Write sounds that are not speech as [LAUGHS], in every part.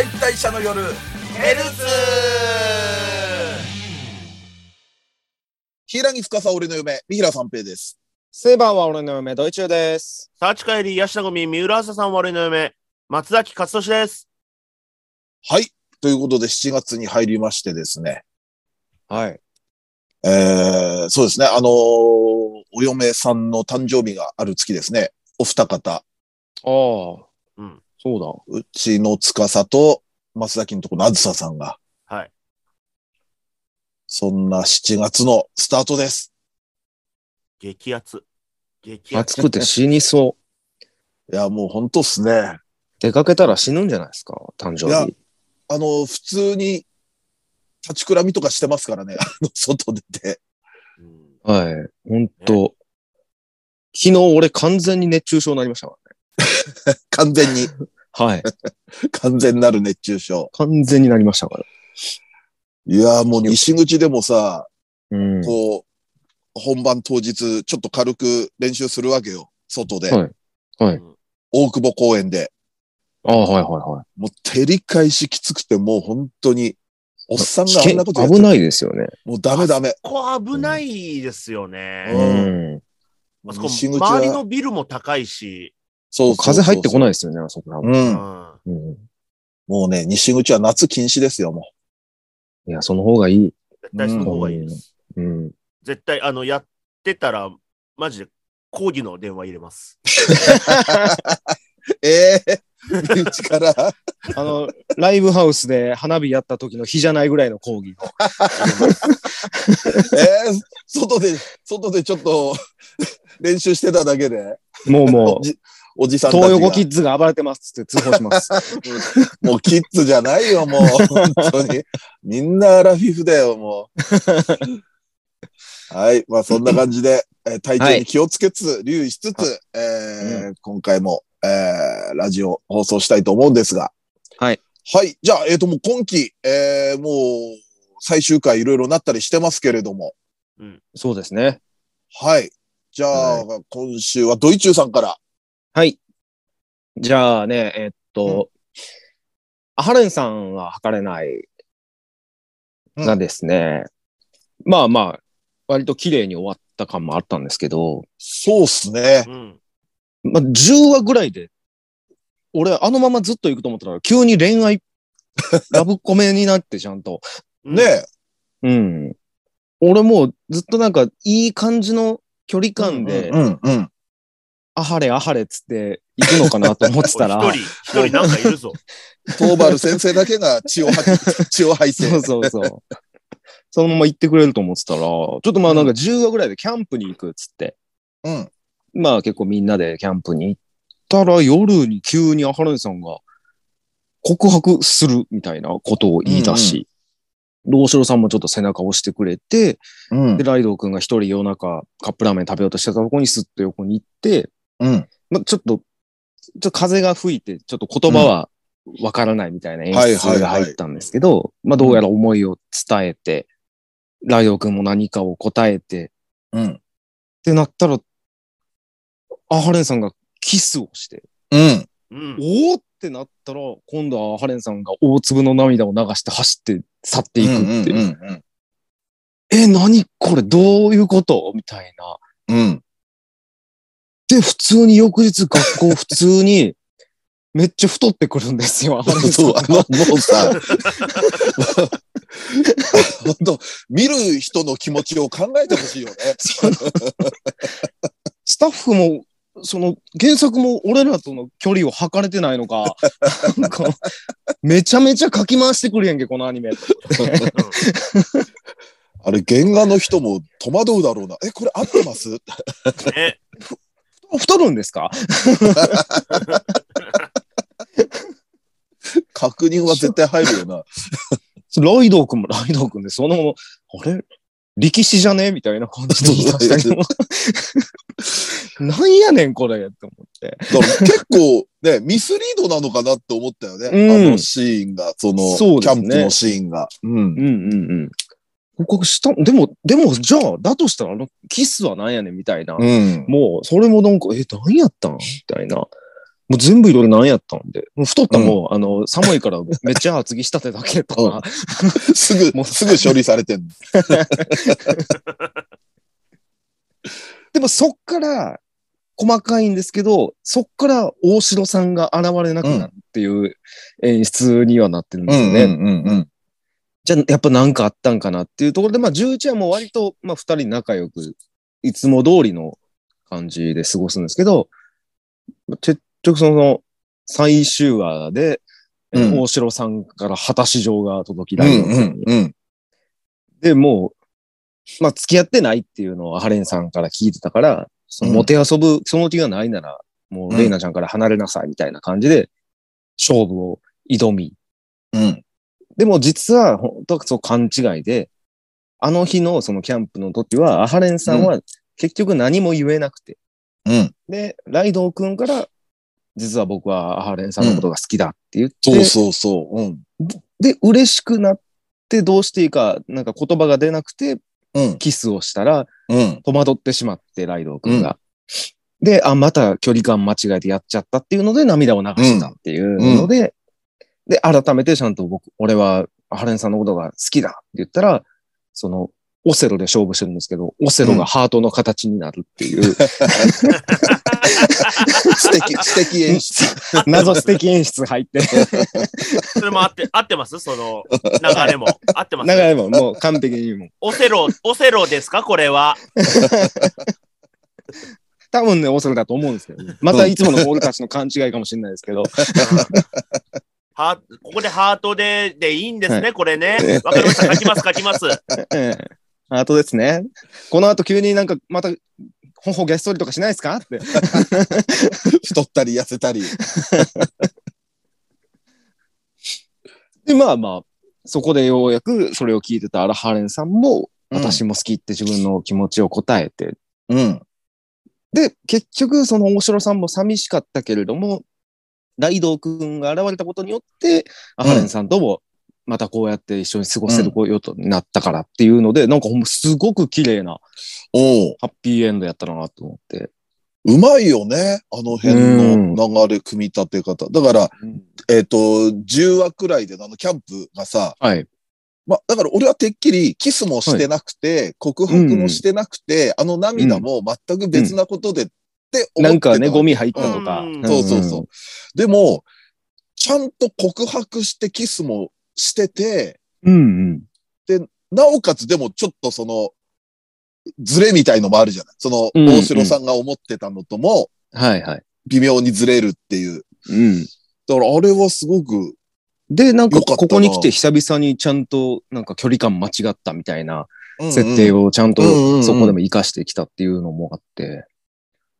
解体者の夜ヘルツ平木司俺の嫁、三平三平です。セイバーは俺の嫁、ドイチューです。サーチ帰り、ヤシナゴミ、三浦朝さん、我の嫁、松崎勝利です。はい。ということで、7月に入りましてですね。はい。えー、そうですね。あのーお嫁さんの誕生日がある月ですね。お二方。ああ、うん。そううちの司と、松崎のところのあずささんが。はい。そんな7月のスタートです。激アツ。激だ。アツ。暑くて死にそう。いや、もう本当っすね。出かけたら死ぬんじゃないですか、誕生いや日。あの、普通に、立ちくらみとかしてますからね。[LAUGHS] あの、外出て。うんはい。ほんと。昨日俺完全に熱中症になりましたか [LAUGHS] 完全に。はい。[LAUGHS] 完全なる熱中症。完全になりましたから。いや、もう西口でもさ、うん。こう、本番当日、ちょっと軽く練習するわけよ。外で。はいはいうん大久保公園で。ああ、はいはいはい。もう照り返しきつくて、もう本当に、おっさんがあんなことやって危ないですよね。もうダメダメ。ここ危ないですようね。ん。あそこ、周りのビルも高いし。そうそうそう風入ってこないですよね、あそこら。う。うんん。うん。もうね、西口は夏禁止ですよ、もいや、その方がいい。絶対その方がいいです。うん。絶対、あの、やってたら、マジで抗議の電話入れます。う。[LAUGHS] ええ身内から。[LAUGHS] あの、ライブハウスで花火やった時の日じゃないぐらいの講義の。[LAUGHS] ええ外で、外でちょっと練習してただけで。もうもおじおじさう、んたちが。東横キッズが暴れてますって通報します。[LAUGHS] もうキッズじゃないよ、もう。本当に。[LAUGHS] みんなアラフィフだよ、もう。はい。まあ、そんな感じで、えー体調に気をつけつつ、留意しつつ、えー今回も、えーラジオ放送したいと思うんですが。はい。はい。じゃあ、えっ、と、もう今期、えーもう、最終回いろいろなったりしてますけれども。そうですね。はい。じゃあ、今週はドイチューさんから。はい。じゃあね、えっと、アハレンさんは測れないうんがですね、まあまあ、割と綺麗に終わった感もあったんですけど、そうっすね。うん。まあ10話ぐらいで、俺あのままずっと行くと思ったら、急に恋愛、[LAUGHS] ラブコメになってちゃんと。うんねえ。うん。俺もうずっとなんかいい感じの距離感で、うん、うん。あはれあはれっつって行くのかなと思ってたら、[LAUGHS] 一人、一人なんかいるぞ。[LAUGHS] 東原先生だけが血を吐き、[LAUGHS] 血を吐いて。そうそうそう。そのまま行ってくれると思ってたら、ちょっとまあなんか10話ぐらいでキャンプに行くっつって、うん。まあ結構みんなでキャンプに行ったら夜に急にアハレンさんが告白するみたいなことを言い出し、で大城さんもちょっと背中を押してくれて、うんで、。ライドウ君が一人夜中カップラーメン食べようとしてたとこにスッと横に行って、うん。まあ、ちょっと、ちょっと風が吹いて、ちょっと言葉はわからないみたいな演はいはいはい出が入ったんですけど、まあどうやら思いを伝えて、ライドウ君も何かを答えて、うん。ってなったら、アハレンさんがキスをして、うん。うん。おーってなったら、今度はアハレンさんが大粒の涙を流して走って去っていくって。うんうんえ、何これどういうこと？みたいな。うん。うん。で、普通に翌日学校 [LAUGHS] 普通に、めっちゃ太ってくるんですよ、[LAUGHS] そう、があの、もうさ、[LAUGHS] 本当見る人の気持ちを考えてほしいよね。スタッフも、その原作も俺らとの距離を測れてないのか、なんかめちゃめちゃ書き回してくるやんけ、このアニメ。あれ、原画の人も戸惑うだろうな。え、これ合ってます？ね。太るんですか？[LAUGHS] 確認は絶対入るよな。ライドウ君もライドウ君で、そのあれ？力士じゃね？みたいな感じで言い出したけど。[LAUGHS] なんやねん、これって思って。結構ね、ミスリードなのかなって思ったよね。うんあのシーンが、その、キャンプのシーンが。うん。うんうんうん。告白した、でも、でも、じゃあ、だとしたら、あの、キスはなんやねんみたいな。うん。もう、それもなんか、え、何やったん？みたいな。もう全部いろいろ何やったんで。もう太ったもん、あの、寒いからめっちゃ厚着したてだけとか。すぐ、もうすぐ処理されてんの。[LAUGHS] でもそっから、細かいんですけど、そっから大城さんが現れなくなるっていう演出にはなってるんですよね。じゃあ、やっぱなんかあったんかなっていうところで、まあ、11話も割と、まあ、二人仲良く、いつも通りの感じで過ごすんですけど、結局その、最終話で、えうん大城さんから果たし状が届きうん。だうんうんうん。で、もう、まあ、付き合ってないっていうのをハレンさんから聞いてたから、そのうんもてあそぶ、その気がないなら、もう、うんレイナちゃんから離れなさいみたいな感じで、勝負を挑み、うん。でも実は、本当はそう勘違いで、あの日のそのキャンプの時は、アハレンさんは結局何も言えなくて、うん。で、ライドウ君から、実は僕はアハレンさんのことが好きだって言って、そうそうそう。うん。で、嬉しくなってどうしていいか、なんか言葉が出なくて、うん。キスをしたら、うん。戸惑ってしまって、ライドウ君が。で、あ、また距離感間違えてやっちゃったっていうので涙を流したっていうので、で、改めてちゃんと僕、俺はハレンさんのことが好きだって言ったら、その、オセロで勝負してるんですけど、オセロがハートの形になるっていう、[LAUGHS] 素敵、素敵演出。[LAUGHS] 謎素敵演出入って、それも合って、合ってます？その流れも。合ってます？長いもん、もう完璧にもう。オセロ、オセロですか？これは。多分ね、オセロだと思うんですけど、またいつもの俺たちの勘違いかもしれないですけど、[LAUGHS] はここでハートで、でいいんですね、はこれね。わかりました。書きます、書きます。[LAUGHS] ええハートですね。この後急になんかまた、頬げっそりとかしないですか？って。[LAUGHS] 太ったり痩せたり。[LAUGHS] で、まあまあ、そこでようやくそれを聞いてたアラハレンさんも、うん私も好きって自分の気持ちを答えて、うん。で、結局その大城さんも寂しかったけれども、ライドウ君が現れたことによって、アハレンさんともまたこうやって一緒に過ごせることになったからっていうので、なんかほんますごく綺麗なおうハッピーエンドやったなと思って。うまいよね。あの辺の流れ、組み立て方。だから、えっ、と、10話くらいでのあのキャンプがさ、はい。まあ、だから俺はてっきりキスもしてなくて、告白もしてなくて、あの涙も全く別なことでって思ってたなんかね、ゴミ。ミ入ったとか。うんそうそうそう。でも、ちゃんと告白してキスもしてて、うんうん。なおかつでもちょっとその、ズレみたいのもあるじゃないその、大城さんが思ってたのとも、はいはい。微妙にずれるっていう。うん。だからあれはすごく、で、なんかここに来て久々にちゃんとなんか距離感間違ったみたいなうん設定をちゃんとそこでも活かしてきたっていうのもあって、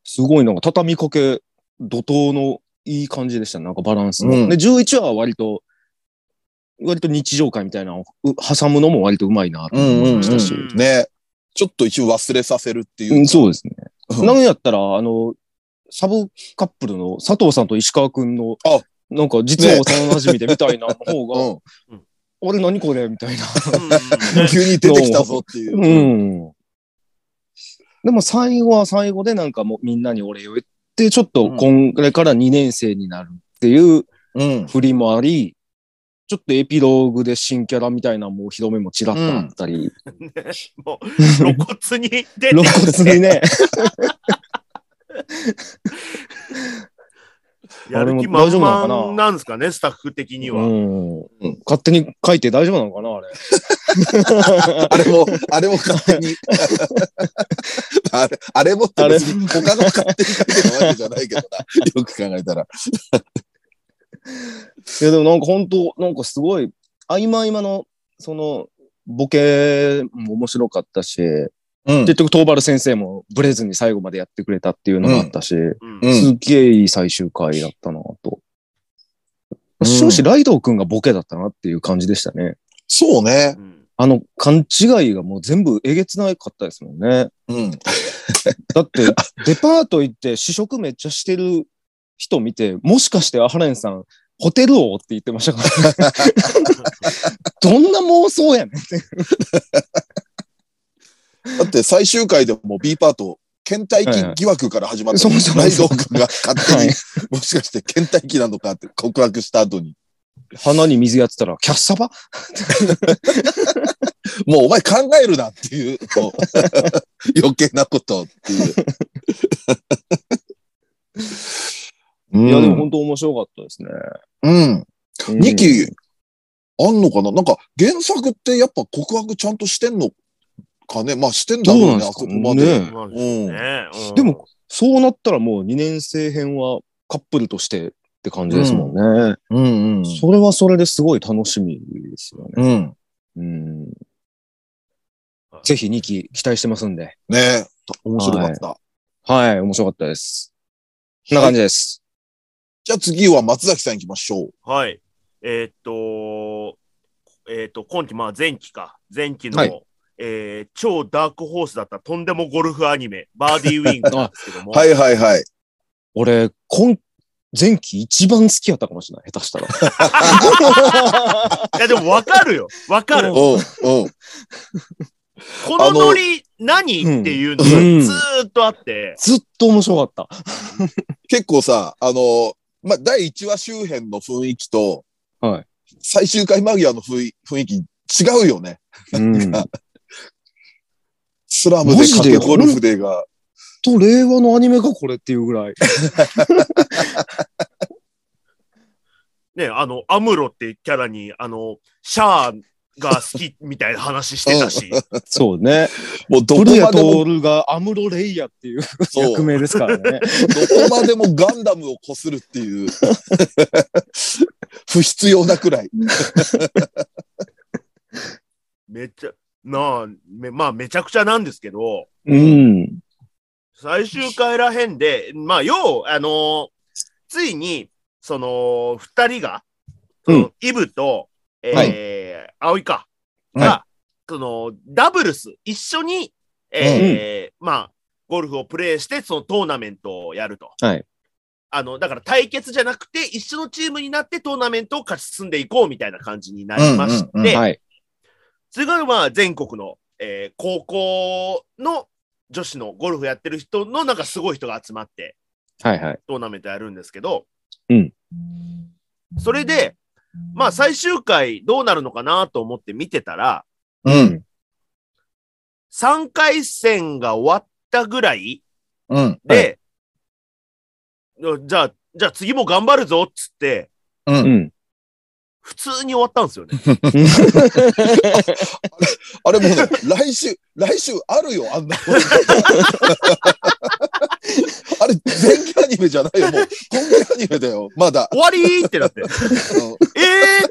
すごいなんか畳みかけ怒涛のいい感じでしたね。なんかバランスの。うんで、11話は割と、割と日常会みたいなのをう挟むのも割とうまいなと思いましたし。うんうんうんね。ちょっと一応忘れさせるっていうか。うんそうですね。うんなんやったら、あの、サブカップルの佐藤さんと石川くんのあ、なんか実は幼馴染みでみたいなの方が、うん俺何これみたいな。うん [LAUGHS] 急に出てきたぞっていう。うん。でも最後は最後でなんかもうみんなにお礼を言って、ちょっとこれから2年生になるっていううん。振りもあり、ちょっとエピローグで新キャラみたいなもう広めもちらっとあったり、もう露骨に出て。[LAUGHS] 露骨にね、やる気満々なんですかね、スタッフ的には。うん、勝手に書いて大丈夫なのかなあれ？[LAUGHS] あれも、あれも勝手に。[LAUGHS] あれ、あれもって別に他の勝手に書いてるわけじゃないけどな。よく考えたら。いやでもなんか本当なんかすごい、合間合間の、その、ボケも面白かったし、うん結局、東原先生もブレずに最後までやってくれたっていうのもあったし、うんうんすっげえいい最終回だったなと。うん終始、ライドウ君がボケだったなっていう感じでしたね。そうね。うんあの、勘違いがもう全部えげつなかったですもんね。うん。だって、[LAUGHS] デパート行って試食めっちゃしてる人見て、もしかしてアハレンさん、ホテル王って言ってましたから、[LAUGHS] どんな妄想やねん。だって最終回でも B パート倦怠期疑惑から始まった。そうそうそうライドオークが勝手に、はいもしかして倦怠期なのかって告白した後に。[LAUGHS] 鼻に水やってたら、キャッサバ？[LAUGHS] もうお前考えるなっていう、[LAUGHS] 余計なことっていう。うんいや、でも本当面白かったですね。うん。うん2期、あんのかな？なんか原作ってやっぱ告白ちゃんとしてんのかねまあしてんだろうね、うなんですかそこまで。でも、そうなったらもう2年生編はカップルとしてって感じですもんね。うんうん。それはそれですごい楽しみですよね。うん。うん。ぜひ2期期待してますんで。ね面白かった。はい、面白かったです。こんな感じです。じゃあ次は松崎さん行きましょう。はい。えーっと、えーっと、今期、まあ前期か。前期の、はいえー超ダークホースだったとんでもゴルフアニメ、バーディーウィングなんですけども。[LAUGHS] はいはいはい。俺、今、前期一番好きやったかもしれない。下手したら。[LAUGHS] いや、でもわかるよ。わかる。うん、うん。このノリ何うんっていうのがずっとあって、ずっと面白かった。結構さ、あの、まあ、第1話周辺の雰囲気と、はい最終回間際の雰囲雰囲気違うよね。うん。スラムで賭けゴルフでが。と、令和のアニメかこれっていうぐらい。[LAUGHS] ね、あの、アムロってキャラに、あの、シャアが好きみたいな話してたし、そうね。もうどこまでも、徹がアムロレイヤっていうそう役名ですからね。どこまでもガンダムをこするっていう、不必要なくらい。めっちゃ、なあ、めまあ、めちゃくちゃなんですけど、うん。最終回らへんで、まあ、要、あのーついに、その、二人が、その、イブと、えー葵か、が、はその、ダブルス、一緒に、えーまあ、ゴルフをプレイして、そのトーナメントをやると。はい。あの、だから対決じゃなくて、一緒のチームになってトーナメントを勝ち進んでいこうみたいな感じになりまして、うんうんうんはい。それがまあ全国の、えー高校の女子のゴルフやってる人のなんかすごい人が集まってはいはい。トーナメントやるんですけど、うんそれで、まあ最終回どうなるのかなと思って見てたら、うん。3回戦が終わったぐらいうん。で、じゃあ、じゃあ次も頑張るぞっつって、う。うんん。普通に終わったんですよね。[LAUGHS] あれもうね、来週、来週あるよ、あんな。[LAUGHS] あれ、前期アニメじゃないよ、もう。今期アニメだよ、まだ。終わりーってなって、うんえー？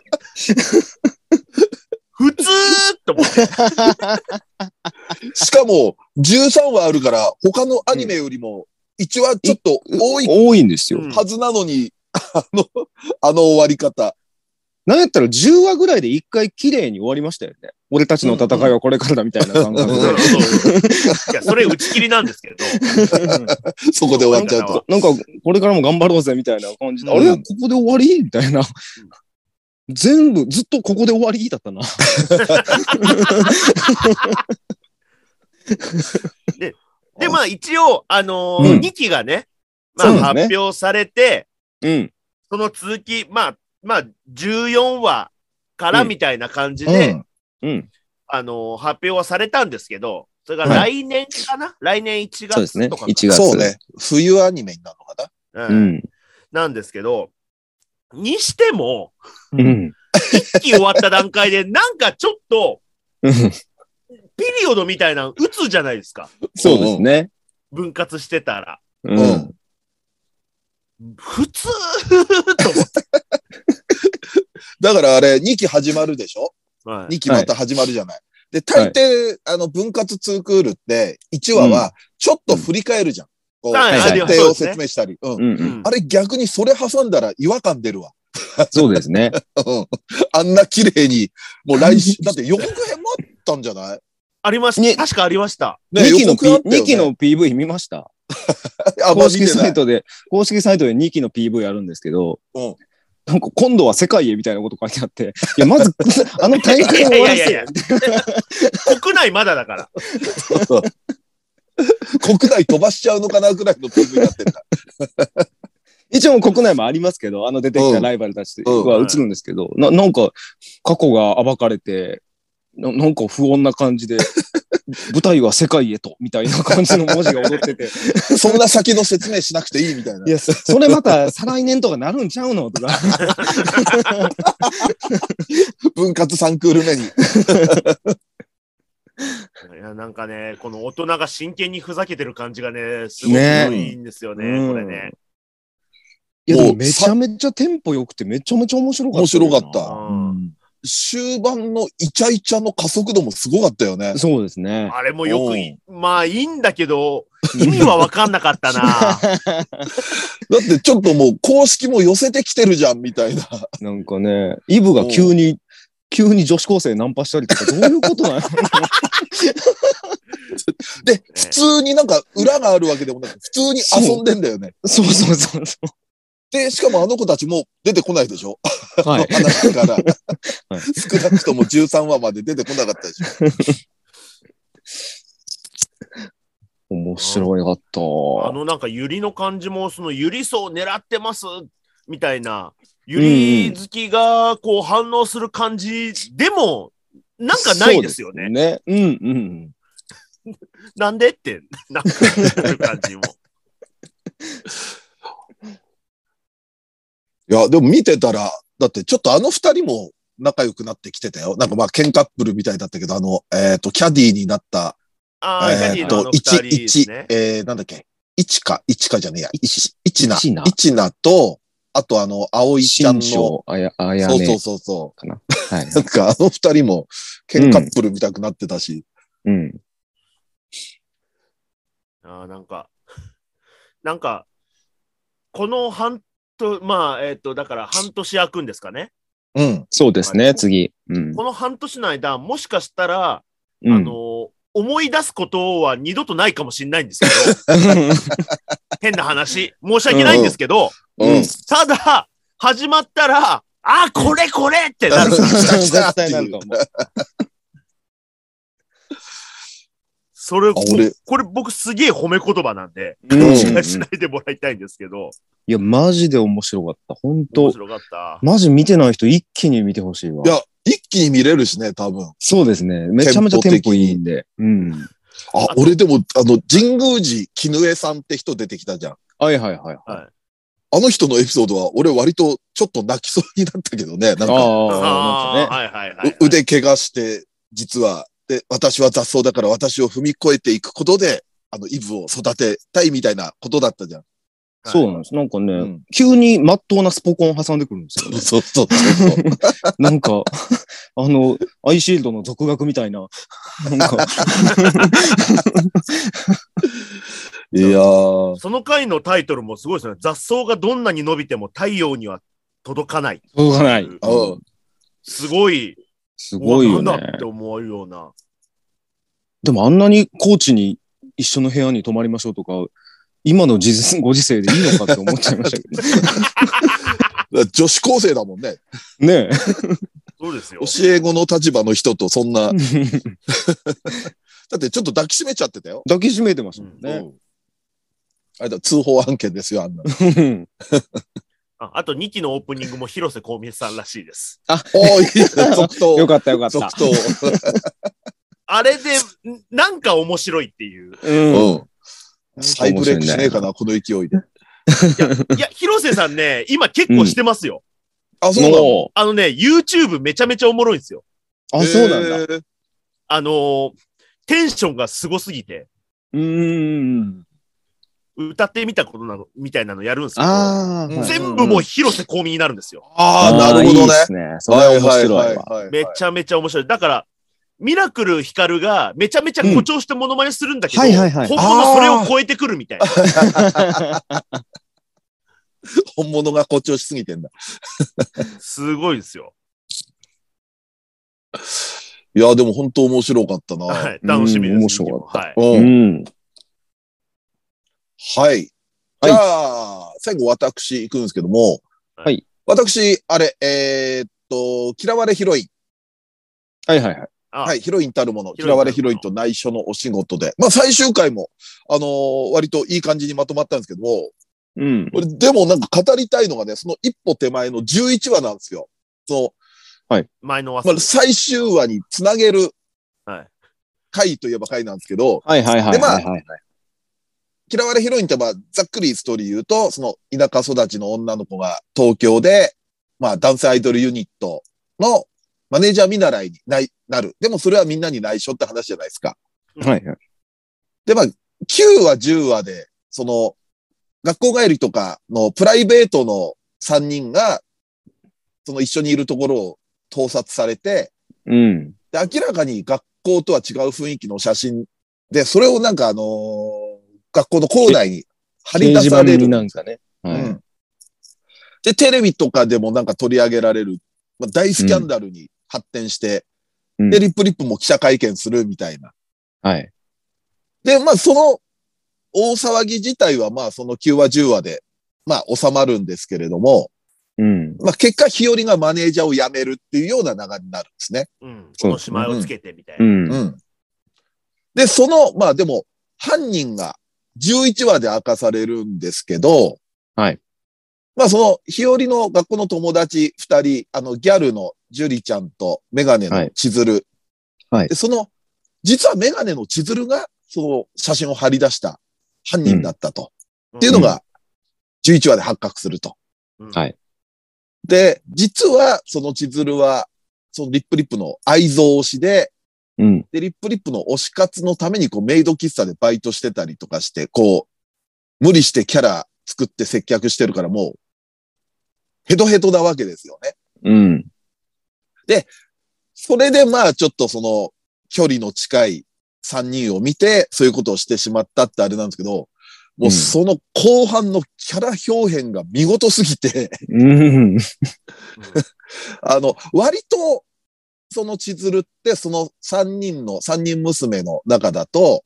普通と思って。[LAUGHS] しかも、13話あるから、他のアニメよりも、1話ちょっと多い多いんですよ。うんはずなのに、あの、あの終わり方。なんやったら10話ぐらいで一回綺麗に終わりましたよね。俺たちの戦いはこれからだみたいな感覚うんで。いや、それ打ち切りなんですけど。[LAUGHS] そこで終わっちゃうと。なんか、これからも頑張ろうぜみたいな感じで、うんあれここで終わりみたいな。全部、ずっとここで終わりだったな。[LAUGHS] で、まあ一応、あのうん2期がね、まあ発表されて、うん。その続き、まあ、まあ、14話からうんみたいな感じうで、ん。うん。あの発表はされたんですけど、それがはい来年かな、来年1月そうですね。とかか1月。そうね。冬アニメになるのかな？ううんん。なんですけど、にしても、うん。一期終わった段階で、なんかちょっと、うんピリオドみたいなの打つじゃないですか。[LAUGHS] そうですね。分割してたら。ううんん。普通と。だからあれ、2期始まるでしょ？はい ?2 期また始まるじゃない。で、大抵、あの、分割2クールって、1話は、ちょっと振り返るじゃん。こう、はい設定を説明したり。うん。うんうん。あれ逆にそれ挟んだら違和感出るわ。[LAUGHS] そうですね。[LAUGHS] うんあんな綺麗に、もう来週、[LAUGHS] だって予告編もあったんじゃない？ありましねた。確かありました。ね2期のね二期の PV 見ました？公式。サイトで、公式サイトで2期の PV あるんですけど、うんなんか今度は世界へみたいなこと書いてあって、いや、まず、[LAUGHS] あの大会を終わらせよいやいやいや国内まだだから。国内飛ばしちゃうのかなぐらいの PV になってるから。一応国内もありますけど、あの出てきたライバルたちは映るんですけど、ななんか過去が暴かれて、ななんか不穏な感じで、舞台は世界へと、みたいな感じの文字が踊ってて、[LAUGHS] そんな先の説明しなくていいみたいな。いや、そそれまた再来年とかなるんちゃうの？とか。分割3クール目に。[LAUGHS] いや、なんかね、この大人が真剣にふざけてる感じがね、すごくねいいんですよね、うんこれね。いや、でもめちゃめちゃテンポ良くて、めちゃめちゃ面白かった。面白かったうん終盤のイチャイチャの加速度もすごかったよね。そうですね。あれもよくい、まあいいんだけど、意味はわかんなかったな。[LAUGHS] だってちょっともう公式も寄せてきてるじゃんみたいな。なんかね、イブが急に、急に女子高生ナンパしたりとか、どういうことなので、普通になんか裏があるわけでもなく、普通に遊んでんだよね。そうそうそうそで、しかもあの子たちも出てこないでしょ？う。はい。話から。[LAUGHS] はい少なくとも13話まで出てこなかったでしょ？[LAUGHS] 面白かった。あのなんかユリの感じも、そのユリ層狙ってますみたいな、ユリ好きがこう反応する感じでも、なんかないですよね。ね。うんうん。[LAUGHS] なんでって、なんかる感じも。いや、でも見てたら、だってちょっとあの二人も仲良くなってきてたよ。なんかまあ、ケンカップルみたいだったけど、あの、えっ、と、キャディーになった、あえっ、とディのあの、二人一、一、ね。えー、なんだっけ、一か、一かじゃねえや、一、一な、一なと、あとあの、葵ちゃんの、あや、あやうそうねそうそかな。はい。う。[LAUGHS] なんかあの二人も、ケンカップルみたくなってたし、うん。ああ、なんか、なんか、この半と、まあ、えっ、と、だから半年空くんですかね。うん。そうですね、次。うん。この半年の間、もしかしたら、うんあの、思い出すことは二度とないかもしれないんですけど、[LAUGHS] 変な話、申し訳ないんですけど、うん。ただ、始まったら、あ、これこれってなる。[LAUGHS] 絶対なると思う。それ、これ僕すげえ褒め言葉なんで、うんしないしないでもらいたいんですけど、いや、マジで面白かった。本面当白かった。マジ見てない人一気に見てほしいわい。や、一気に見れるしね、多分。そうですね。めちゃめちゃテンポいいんで。うん。あ、俺でも、あの、神宮寺絹江さんって人出てきたじゃん。はいはいはい。あはいあの人のエピソードは、俺割とちょっと泣きそうになったけどね。なんか、あ、ああ、なんかね。はいはいはい。う腕怪我して、実は、で、私は雑草だから私を踏み越えていくことで、あの、イブを育てたいみたいなことだったじゃん。そうなんです。なんかね、うん急に真っ当なスポコン挟んでくるんですよね。[LAUGHS] そうそうそうそう。[LAUGHS] なんか、あの、アイシールドの続学みたいな。なんか、[LAUGHS] いやー、その回のタイトルもすごいですね。雑草がどんなに伸びても太陽には届かない。届かない。うんすごい、すごいよねって思うような。でもあんなにコーチに一緒の部屋に泊まりましょうとか、今の時ご時世でいいのかって思っちゃいましたけど。[LAUGHS] 女子高生だもんね。ねそうですよ。教え子の立場の人とそんな、[LAUGHS] [LAUGHS] だえ。ってちょっと抱きしめちゃってたよ。抱きしめてましたもんうね。んあれだ、通報案件ですよ、あんな。ああと2期のオープニングも広瀬香美さんらしいです。おーいいね [LAUGHS] 続投。[LAUGHS] よかったよかった続。投。[LAUGHS] あれで、んなんか面白いっていう。うん。うん。再ブレイクしねえかな、この勢いで。いや、広瀬さんね、今結構してますよ。あ、そうなの？もあのね、YouTube めちゃめちゃおもろいんですよ。う、あ、そうなんだ。あのーテンションがすごすぎて、うーん。歌ってみたことなの、みたいなのやるんですけど、全部もう広瀬香美になるんですよ。ああ、なるほどねいいっ。すね。それは面白いめちゃめちゃ面白い。だから、ミラクルヒカルがめちゃめちゃ誇張してモノマネするんだけど、本物それを超えてくるみたいな。[LAUGHS] 本物が誇張しすぎてんだ。すごいですよ。いや、でも本当面白かったな。はい。楽しみです。うん面白かはい。う。うんん。はい。じゃあ、最後私行くんですけども。はい。私、あれ、えーっと、嫌われヒロイン。はいはいはい。あはい、ヒロインたるもの、嫌われヒロインと内緒のお仕事で。まあ最終回も、あのー割といい感じにまとまったんですけども、うん。これでもなんか語りたいのがね、その一歩手前の11話なんですよ。そ前の忘の、まあ、最終話につなげるはい回といえば回なんですけど、はいはいはいでまあはいはい。嫌われヒロインってまあ、ざっくりストーリー言うと、その田舎育ちの女の子が東京で、まあ男性アイドルユニットのマネージャー見習いにななる。でもそれはみんなに内緒って話じゃないですか。はいはい。で、まあ、9話、10話で、その、学校帰りとかのプライベートの3人が、その一緒にいるところを盗撮されて、うん。で、明らかに学校とは違う雰囲気の写真で、それをなんかあのー学校の校内に貼り出される。なんかね。はい。うん。で、テレビとかでもなんか取り上げられる、まあ、大スキャンダルに発展して、うんで、リップリップも記者会見するみたいな。はい。で、まあ、その大騒ぎ自体は、まあ、その9話、10話で、まあ、収まるんですけれども、うん。まあ、結果、日和がマネージャーを辞めるっていうような流れになるんですね。うん。このしまいをつけてみたいうな。ん。うん。で、その、まあ、でも、犯人が11話で明かされるんですけど、はい。まあ、その、日和の学校の友達二人、あの、ギャルのジュリちゃんとメガネの千鶴。はいで、その、実はメガネの千鶴が、その写真を貼り出した犯人だったと。っていうのが、11話で発覚すると。うんはいで、実は、その千鶴は、そのリップリップの愛憎推しで、うん。で、リップリップの推し活のために、こう、メイド喫茶でバイトしてたりとかして、こう、無理してキャラ作って接客してるから、もう、ヘトヘトなわけですよね。うん。それで、まあ、ちょっとその、距離の近い3人を見て、そういうことをしてしまったってあれなんですけど、もうその後半のキャラ表現が見事すぎて、うん。[LAUGHS] あの、割と、その千鶴って、その三人の、三人娘の中だと、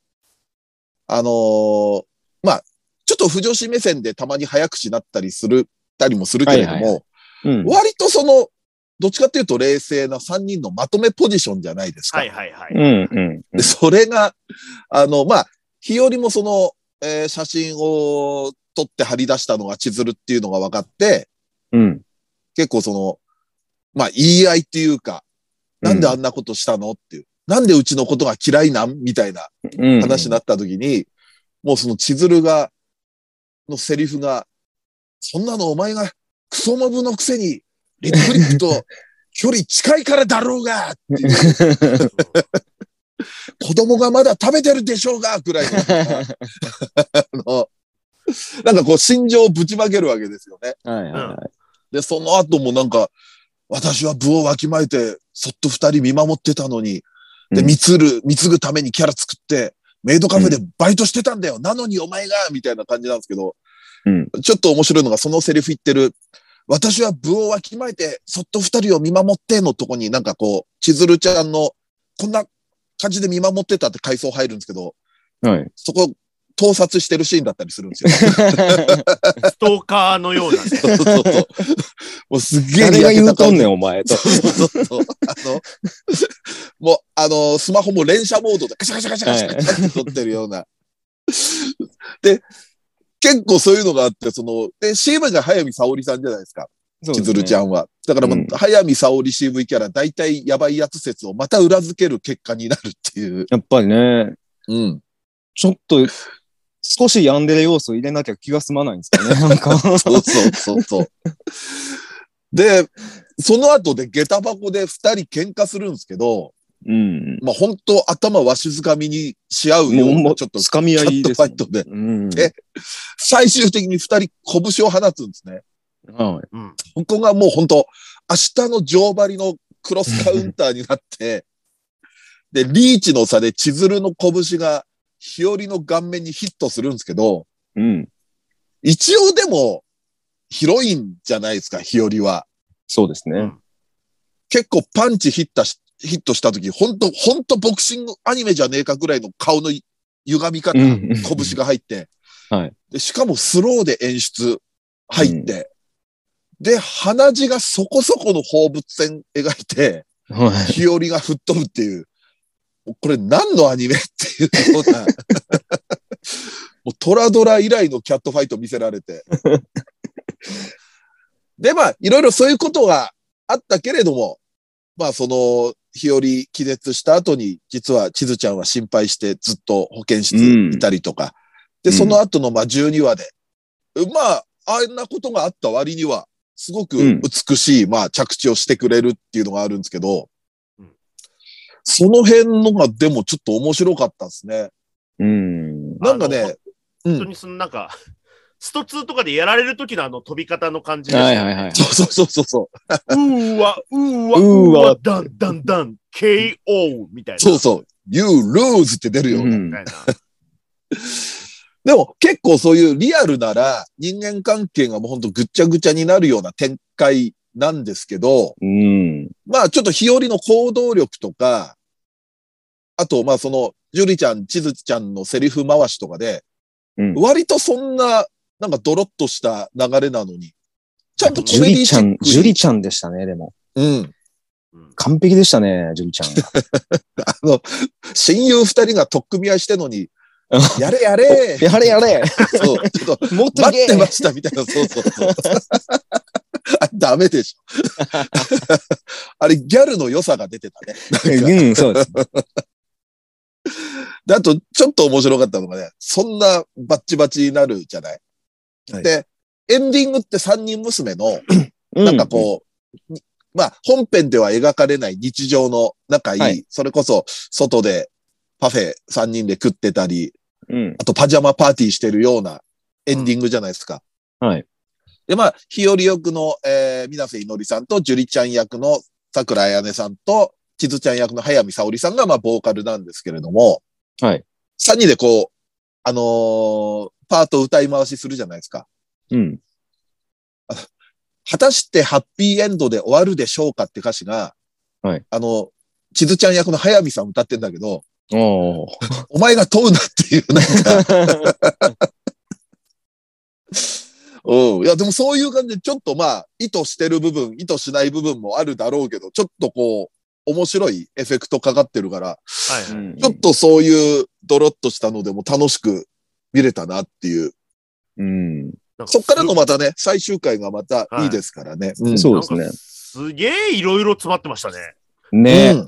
あのーまあ、ちょっと不女子目線でたまに早口になったりする、たりもするけれども、はいはいうん。割とその、どっちかっていうと冷静な三人のまとめポジションじゃないですか。はいはいはい。うん。うん。で、それが、あの、まあ、日和もその、えー写真を撮って貼り出したのが千鶴っていうのが分かって、うん。結構その、まあ、言い合いっていうか、なんであんなことしたのっていう。なんでうちのことが嫌いなんみたいなうん。話になった時に、もうその千鶴が、のセリフが、そんなのお前がクソモブのくせに、リップリップと距離近いからだろうがっていう [LAUGHS] 子供がまだ食べてるでしょうがぐらいの、なんかこう心情をぶちまけるわけですよね。はいはいはい。で、その後もなんか、私は部をわきまえて、そっと二人見守ってたのに、で、うん貢る、貢ぐためにキャラ作って、メイドカフェでバイトしてたんだよ。なのにお前がみたいな感じなんですけど、うん。ちょっと面白いのがそのセリフ言ってる、私は部をわきまえて、そっと二人を見守ってのとこになんかこう、千鶴ちゃんの、こんな感じで見守ってたって回想入るんですけど、はい。そこ、盗撮してるシーンだったりするんですよ。[LAUGHS] ストーカーのようなね。そうそうそう。もうすっげえ誰が言うとんねん。ん、お前と。そうそうそう。あの、もう、あの、スマホも連射モードでカシャカシャカシャカシャカシャって撮ってるような。で、結構そういうのがあって、その、で、CM が早見沙織さんじゃないですか。千鶴ちゃん。んは。だからもう、うん早見沙織 CV キャラ、大体やばいやつ説をまた裏付ける結果になるっていう。やっぱりね、うん。ちょっと、少しヤンデレ要素入れなきゃ気が済まないんですかね。[LAUGHS] なんか。そうそうそうそう。で、その後で下駄箱で二人喧嘩するんですけど、うん。まあ本当頭わしづかみにし合うようちょっとつかみ合いですもん。ファイトで、うん。え最終的に二人拳を放つんですね。はい。うん。ここがもう本当明日の上張りのクロスカウンターになって、で、リーチの差で千鶴の拳が日和の顔面にヒットするんですけど、うん。一応でもヒロインじゃないですか、日和は。そうですね。うん結構パンチヒッタしヒットした時、本当本当ボクシングアニメじゃねえかぐらいの顔の歪み方、うん拳が入って、[LAUGHS] はいで、しかもスローで演出入って、で、鼻血がそこそこの放物線描いて、はい。日和が吹っ飛ぶっていう、これ何のアニメっていうような、[LAUGHS] もうトラドラ以来のキャットファイト見せられて。で、まあ、いろいろそういうことがあったけれども、まあ、その、日和気絶した後に、実は地図ちゃんは心配してずっと保健室いたりとか、で、その後のまあ12話で、まあ、あんなことがあった割には、すごく美しい、まあ着地をしてくれるっていうのがあるんですけど、その辺のがでもちょっと面白かったですね。うん。なんかね、本当にそのなんか、スト2とかでやられる時のあの飛び方の感じです、ね。はいはいはい。そうそうそうそう。うーわ、うーわ、うーわ、ダンダンダン、KO みたいな。そうそう。You lose って出るよ、うん、みたいな。[LAUGHS] でも結構そういうリアルなら人間関係がもうほんとぐっちゃぐちゃになるような展開なんですけど、うん、まあちょっと日和の行動力とか、あとまあその、ジュリちゃん、地図ちゃんのセリフ回しとかで、うん、割とそんな、なんかドロッとした流れなのに、ちゃんとジュリちゃん、ジュリちゃんでしたね、でも。うん。完璧でしたね、ジュリちゃんが。[LAUGHS] あの、親友二人が取っ組み合いしてのに、やれやれやれやれ [LAUGHS] そう、ちょっと、もっと待ってましたみたいな、そうそうそう。あ [LAUGHS] ダメでしょ。[LAUGHS] あれ、ギャルの良さが出てたね。うん、そうです。で、あと、ちょっと面白かったのがね、そんなバッチバチになるじゃない？はい、で、エンディングって三人娘の、なんかこう、うん、まあ、本編では描かれない日常の仲いい、はい、それこそ外でパフェ3人で食ってたり、うん、あとパジャマパーティーしてるようなエンディングじゃないですか。うん、はい。で、まあ、日和役の、えー、水瀬いのりさんと、樹里ちゃん役の桜彩音さんと、地図ちゃん役の早見沙織さんが、まあ、ボーカルなんですけれども、はい。3人でこう、あのー、パート歌い回しするじゃないですか。うん。果たしてハッピーエンドで終わるでしょうかって歌詞が、はい。あの、地図ちゃん役の早見さん歌ってんだけど、お [LAUGHS] お前が問うなっていう、なんか [LAUGHS] うん。いや、でもそういう感じで、ちょっとまあ、意図してる部分、意図しない部分もあるだろうけど、ちょっとこう、面白いエフェクトかかってるから、はいはい、ちょっとそういうドロッとしたのでも楽しく見れたなっていう。うん。そっからのまたね、最終回がまたいいですからね。はいうん、そうですね。すげえいろいろ詰まってましたね。ねえ。うん、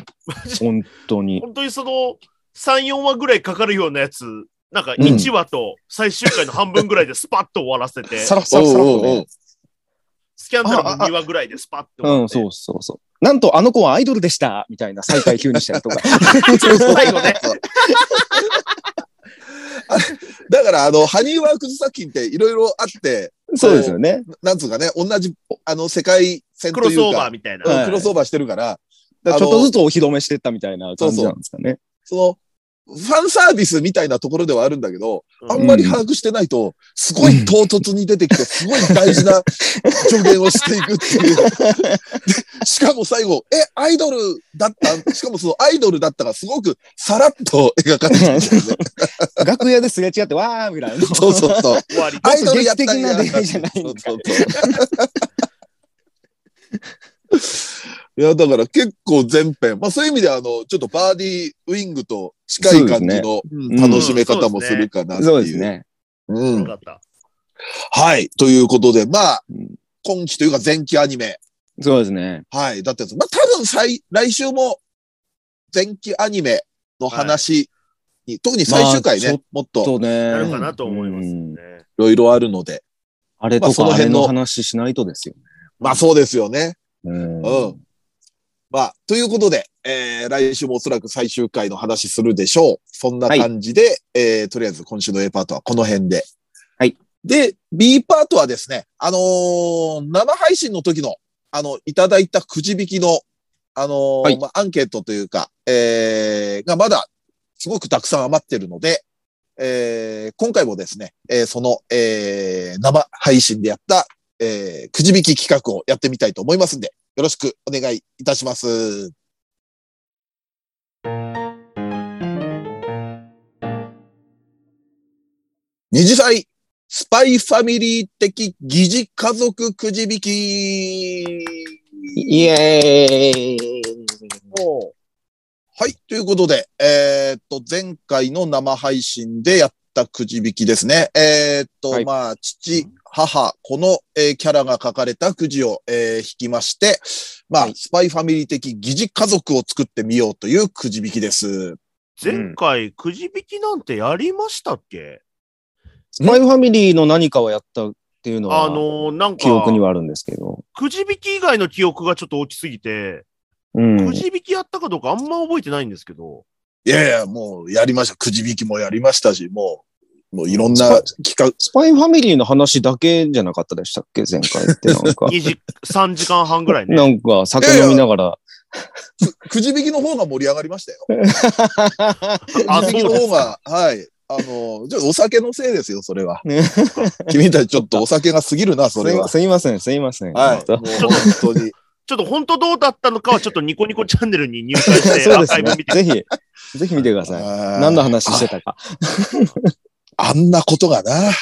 本当に。本当にその、3、4話ぐらいかかるようなやつ、なんか1話と最終回の半分ぐらいでスパッと終わらせて。さらさらさらとね。スキャンダルも2話ぐらいでスパッとうん、そうそうそう。なんとあの子はアイドルでしたみたいな再会急にしたりとか。[LAUGHS] 最後ね。[LAUGHS] だから、あの、ハニーワークス作品っていろいろあって、そうですよね。なんつうかね、同じ、あの、世界線というか。クロスオーバーみたいな。クロスオーバーしてるから。ちょっとずつお披露目してったみたいな感じなんですかね。そうそうその、ファンサービスみたいなところではあるんだけど、あんまり把握してないと、すごい唐突に出てきて、すごい大事な助言をしていくっていう。しかも最後、え、アイドルだったしかもそのアイドルだったがすごくさらっと描かれてる、ね。楽屋ですれ違って、わーみたいな。そうそうそう。[LAUGHS] アイドルやったんや。的な出会いじゃないそうそうそう。いや、だから結構全編、まあそういう意味では、あの、ちょっとバーディーウィングと近い感じの楽しめ方もするかなっていう。そうですね。うん。はい。ということで、まあ、今期というか前期アニメ。そうですね。はい。だって、まあ多分最、来週も前期アニメの話に、はい、特に最終回ね、まあ、もっと。ね。なるかなと思いますね。いろいろあるので。あれとかあれの話しないとですよね。まあそうですよね。うん。うん。まあ、ということで、えー、来週もおそらく最終回の話するでしょう。そんな感じで、はい、えー、とりあえず今週の A パートはこの辺で。はい。で、B パートはですね、あのー、生配信の時の、あの、いただいたくじ引きの、あのーはい、まあ、アンケートというか、えー、がまだすごくたくさん余ってるので、えー、今回もですね、えー、その、えー、生配信でやった、えー、くじ引き企画をやってみたいと思いますんで、よろしくお願いいたします。二次祭、スパイファミリー的疑似家族くじ引きイエーイはい。ということで、えーっと、前回の生配信でやったくじ引きですね。えーっと、はいまあ、父、母、この、えーキャラが書かれたくじを、えー引きまして、まあ、はいスパイファミリー的疑似家族を作ってみようというくじ引きです。前回、くじ引きなんてやりましたっけ？スパイファミリーの何かをやったっていうのは、あのーなんか記、憶にはあるんですけど。くじ引き以外の記憶がちょっと大きすぎて、うんく。じ引きやったかどうかあんま覚えてないんですけど、いやいや、もうやりました。くじ引きもやりましたし、もう、もういろんな企画、スパイファミリーの話だけじゃなかったでしたっけ？前回ってなんか。[LAUGHS] 2時、3時間半ぐらいね。なんか酒飲みながら。くじ引きの方が盛り上がりましたよ。あ [LAUGHS] くじ引きの方が、はい。あの、ちょっとお酒のせいですよ、それは。君たちちょっとお酒が過ぎるな、[LAUGHS] それは。すいません、すいません。はい。本もう本当に。ちょっと本当どうだったのかはちょっとニコニコチャンネルに入会してアー当そうですねカイブ見。て。ぜひ、ぜひ見てください。何の話してたか。あんなことがな。[LAUGHS]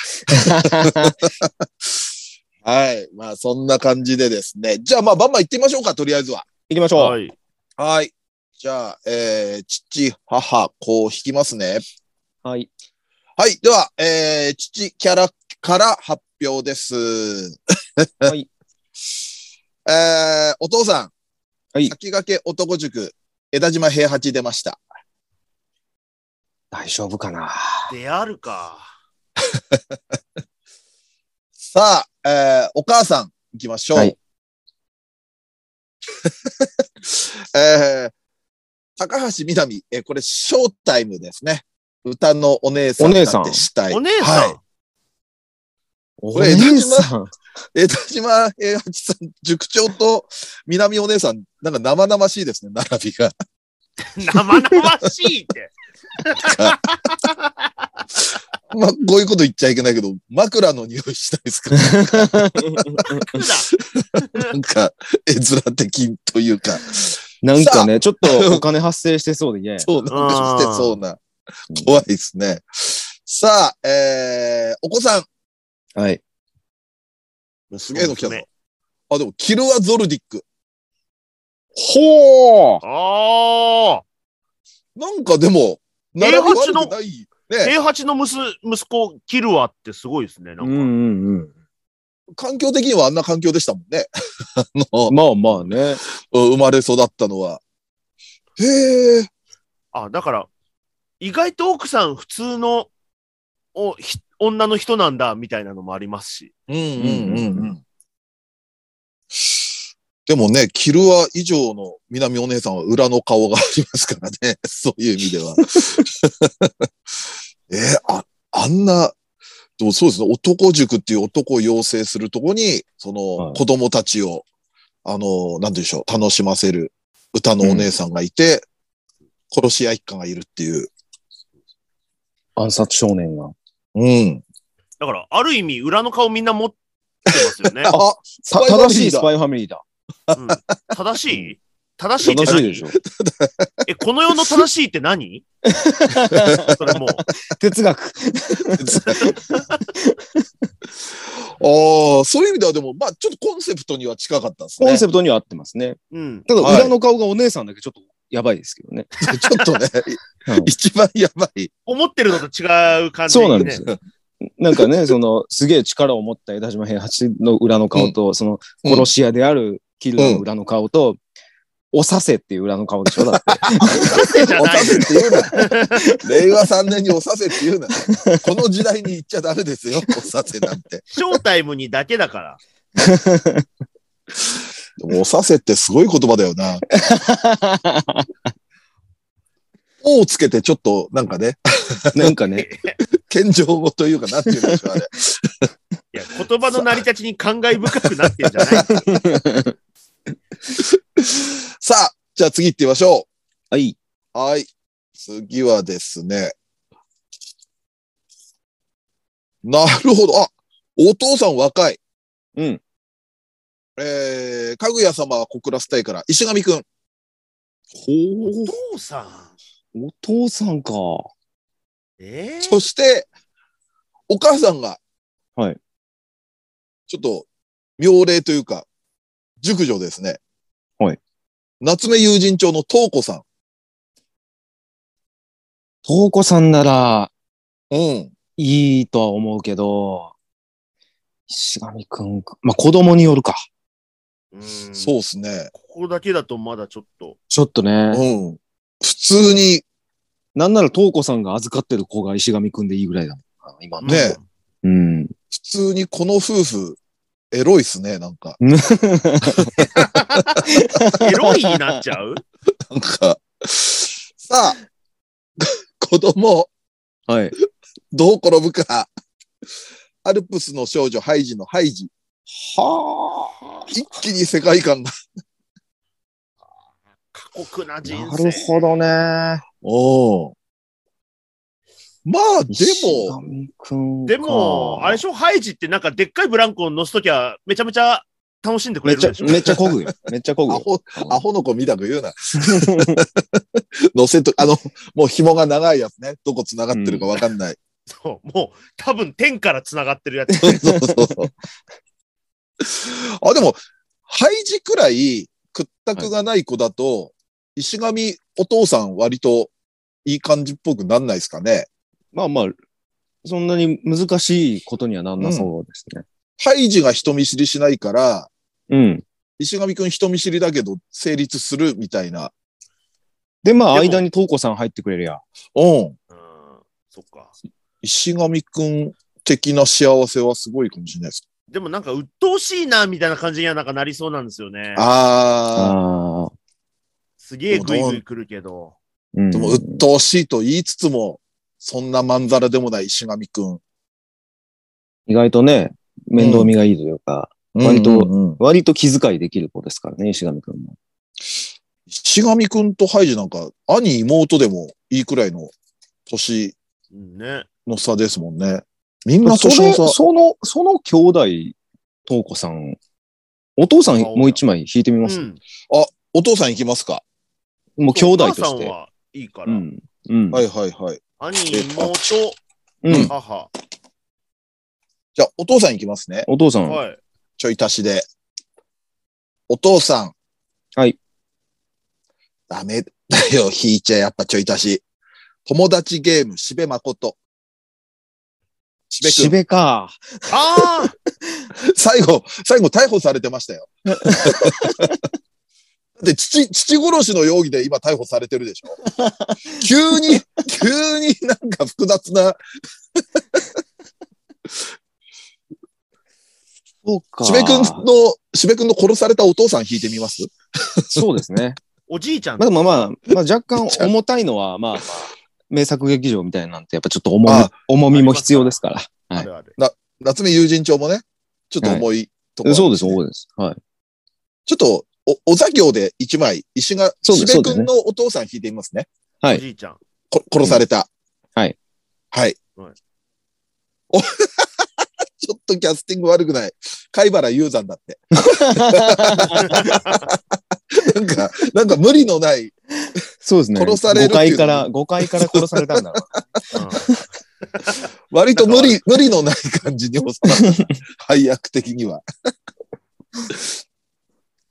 はい。まあ、そんな感じでですね。じゃあ、まあ、バンバン行ってみましょうか、とりあえずは。行きましょう。はい。はい。じゃあ、えー、父、母、子を引きますね。はい。はい。では、えー、父キャラから発表です。はい。[LAUGHS] えー、お父さん。はい先駆け男塾、枝島平八出ました。大丈夫かな？であるか。[LAUGHS] さあ、えー、お母さん、行きましょう。はい [LAUGHS] えー、高橋みなみ、えーこれ、ショータイムですね。歌のお姉さんお姉さん？なんてしたい。お姉さん、はい。おこれ姉さん。枝島 [LAUGHS] 平八さん、塾長と南お姉さん、なんか生々しいですね、並びが。[LAUGHS] 生々しいって。[LAUGHS] まあ、こういうこと言っちゃいけないけど、枕の匂いしたいですか？なんか、絵面的というか、なんかね、ちょっとお金発生してそうで嫌や。そうなんかしてそうな、怖いですね。さあ、えー、お子さん、はい。すげえの来た。あ、でも、キルア・ゾルディック。ほーああ。なんかでも、並び悪くない。ね、平八の息息子、キルアってすごいですね。なんか、うんうんうん。環境的にはあんな環境でしたもんね。あの、まあまあね。[LAUGHS] 生まれ育ったのは。へえ。あ、だから、意外と奥さん普通のおひ女の人なんだみたいなのもありますし。うんうんうんうん。でもね、キルア以上の南お姉さんは裏の顔がありますからね。[LAUGHS] そういう意味では。[LAUGHS] えーあ、あんな、でもそうですね、男塾っていう男を養成するとこに、そのはい子供たちを、あの、なんでしょう、楽しませる歌のお姉さんがいて、殺し屋一家がいるっていう。暗殺少年が。うん。だから、ある意味、裏の顔みんな持ってますよね。[LAUGHS] あ、正しいスパイファミリーだ。うん正しい？正しいって何正しいでしょ。え、この世の正しいって何？[LAUGHS] それもう。哲学。[LAUGHS] ああ、そういう意味ではでも、まあちょっとコンセプトには近かったですね。コンセプトには合ってますね。うん。ただ、はい裏の顔がお姉さんだけちょっとやばいですけどね。[LAUGHS] ちょっとね、うん一番やばい。思ってるのと違う感じ、ね。そうなんですよ。なんかね、その、すげえ力を持った枝島平八の裏の顔と、その、殺し屋であるキルの裏の顔と、おさせっていう裏の顔でしょだって。じ [LAUGHS] ゃおさないせって言うな。[LAUGHS] 令和3年におさせって言うな。この時代に言っちゃダメですよ、おさせなんて。ショータイムにだけだから。[LAUGHS] でもおさせってすごい言葉だよな。おをつけてちょっと、なんかね、なんかね、謙譲語というか、なんていうんでしょう、あれ。いや、言葉の成り立ちに感慨深くなってんじゃない [LAUGHS] さあ、じゃあ次行ってみましょはい。う。はい。次はですね。なるほど。あ、お父さん若い。うん。えー、かぐや様は小倉スタイから、石上くん。ほお父さん。お父さんか。えー、そして、お母さんが、はい。ちょっと、妙齢というか、熟女ですね。はい。夏目友人帳の東子さん。東子さんならうん。いいとは思うけど、石上くんか、まあ子供によるか。うんそうっすね。ここだけだとまだちょっと。ちょっとね。うん。普通に、なんなら東子さんが預かってる子が石上くんでいいぐらいだもんな。今の。ねうん。普通にこの夫婦、エロいっすね、なんか。[LAUGHS] エロいになっちゃう？なんか、さあ、[LAUGHS] 子供、はい。どう転ぶか。アルプスの少女ハイジのハイジ。は一気に世界観が。過酷な人あ。生。なるほどね。おお。まあ、で石も、でも、あれでしょハイジってなんかでっかいブランコを乗すときはめちゃめちゃ楽しんでくれるでしょ、めっちゃこぐよ。[LAUGHS] めっちゃこぐよ。アホ、アホの子見たく言うな。[LAUGHS] 乗せと、あの、もう紐が長いやつね。どこ繋がってるかわかんない。そうもう多分天から繋がってるやつ。[LAUGHS] そうそうそうそう。あ、でも、ハイジくらい屈託がない子だと、石上お父さん割といい感じっぽくなんないですかね？まあまあ、そんなに難しいことにはなんなそうですね。ハイジが人見知りしないから、うん。石上くん人見知りだけど成立するみたいな。で、まあ、間に東子さん入ってくれるや。うん。うん、そっか。石上くん的な幸せはすごいかもしれないです。でもなんか鬱陶しいなみたいな感じにはなんかなりそうなんですよね。あああ。すげえグイグイ来るけど。うんあ、でも鬱陶しいと言いつつも、そんなまんざらでもない石上くん。意外とね、面倒見がいいというか、割とうんうんうん割と気遣いできる子ですからね、石上くんも。石上くんとハイジなんか、兄妹でもいいくらいの年。の差ですもんね。みんなそれ、年の差。その、その兄弟、東子さん、お父さんもう一枚引いてみます、うん。お父さん行きますかもう兄弟として。お母さんはいいから。うん。うん。はいはいはい。兄、え妹、うん。母。じゃあ、お父さん行きますね。お父さん。はい。ちょい足しで。お父さん。はい。ダメだよ、引いちゃやっぱちょい足し。友達ゲーム、しべまこと。しべくしん。べか。ああ [LAUGHS] 最後、最後逮捕されてましたよ。[LAUGHS] だって父、父殺しの容疑で今逮捕されてるでしょ [LAUGHS] 急に、急になんか複雑な、そうか。しべくんの、しべくんの殺されたお父さん引いてみます？[LAUGHS] そうですね。おじいちゃん。まあまあ、まあ若干重たいのは、まあまあ、名作劇場みたいなんて、やっぱちょっと重みあ、重みも必要ですから。はいあるある。夏目友人帳もね、ちょっと重いところ、そうです、そうです。はい。ちょっと、お、お座行で一枚、石が、そうですしべくんのお父さん引いてみますね。はいおじいちゃん。こ殺された。はい。はい。はいお [LAUGHS] ちょっとキャスティング悪くない。貝原雄山だって。[LAUGHS] なんか、なんか無理のない、そうですね。殺される5ってい階から、5階から殺されたんだろう。[LAUGHS] 割と無理、無理のない感じに収まった。配役的には。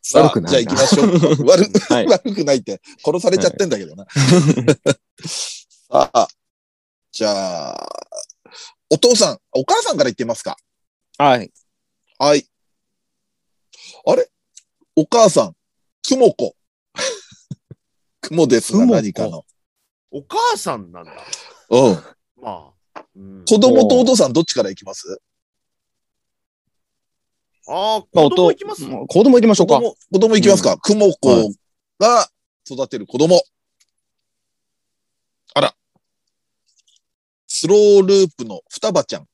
さあ悪くないなじゃあ行きましょう。[LAUGHS] 悪、はい。悪くないって、殺されちゃってんだけどな。[LAUGHS] さあ、じゃあ、お父さん、お母さんから言ってみますか。はい。はい。あれ？お母さん、くもこ。[LAUGHS] くもですが何かの。お母さんなんだ。うん。まあ。うん、子供とお父さんどっちから行きます？ああ、まあ、子供行きます？子供行きましょうか。子供、行きますか。くもこが育てる子供。あら。スローループの双葉ちゃん。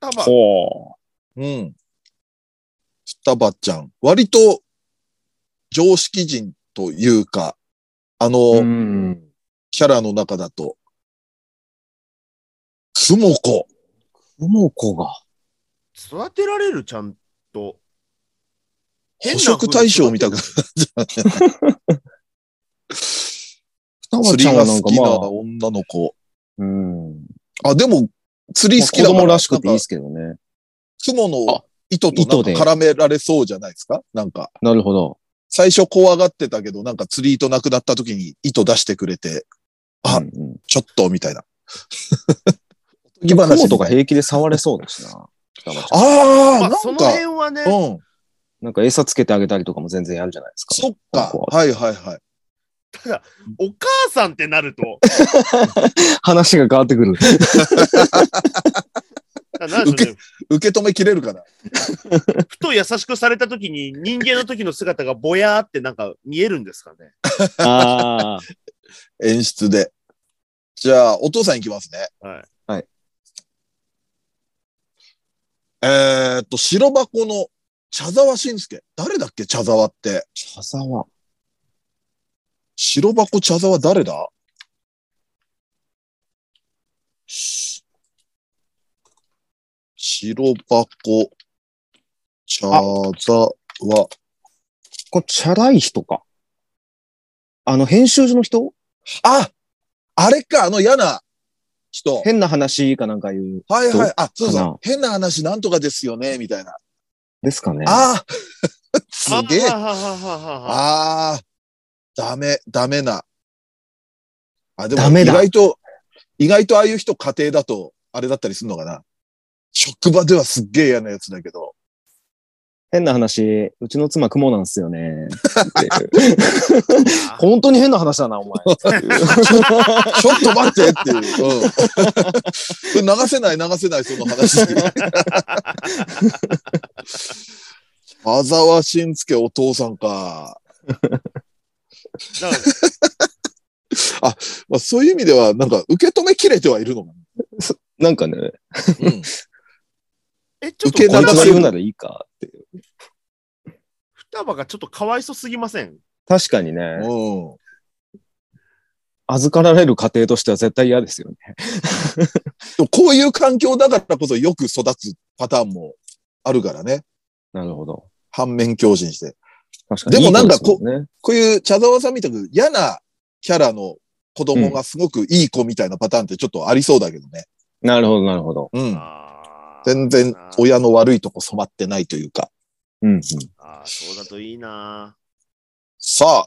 多分ほうん。双葉ちゃん。割と常識人というか、あの。キャラの中だと、くもこ。くもこが。育てられる、ちゃんと。捕食対象みたく。双葉釣りちゃんはなんかが好きなまあ、女の子。うん。あ、でも、釣り好き子だから供らしくていいですけどね。雲のあ糸となんか絡められそうじゃないですか？なんか、なるほど。最初怖がってたけど、なんか釣り糸なくなった時に糸出してくれて、あうんうんちょっと、みたいな。[LAUGHS] [LAUGHS] おとぎ話雲とか平気で触れそうだしな。双葉ちゃんああ、まあ、なんそのか、辺はね、うん。なんか餌つけてあげたりとかも全然やるじゃないですか。そっか。ここはいはいはい。ただ、お母さんってなると、[LAUGHS] 話が変わってくる。[LAUGHS] なんでしょうね受け止めきれるかな。[LAUGHS] ふと優しくされた時に人間の時の姿がぼやーってなんか見えるんですかね。ああ。演出で。じゃあ、お父さんいきますね。はい。はい。えーっと、白箱の茶沢慎介。誰だっけ？茶沢って。茶沢。白箱茶沢誰だ？白箱茶沢。これ、チャラい人か。あの、編集所の人？ああれか、あの嫌な人。変な話かなんか言う。はいはい。あ、そうそう。変な話なんとかですよね、みたいな。ですかね。ああ [LAUGHS] すげえ。ああ、ダメ、ダメな。あ、でも、意外と、意外とああいう人家庭だと、あれだったりするのかな。職場ではすっげえ嫌なやつだけど。変な話、うちの妻雲なんすよね。[LAUGHS] 本当に変な話だな、お前。ちょっと待ってっていう。うん。流せない、流せない、その話。田沢慎介お父さんか。だからまあ、そういう意味では、なんか、受け止めきれてはいるのかなんかね、な。うん。え、ちょっ受け流せるならいいかっていう。双葉がちょっとかわいそすぎません？確かにね、うん。預かられる家庭としては絶対嫌ですよね。でもこういう環境だからこそよく育つパターンもあるからね。なるほど。反面教師にして。確かに。でもなんかいい子ですもね、こういう茶沢さんみたく嫌なキャラの子供がすごくいい子みたいなパターンってちょっとありそうだけどね。なるほど、なるほど。うん。あー全然親の悪いとこ染まってないというか。うん、うん。あーそうだといいなさあ、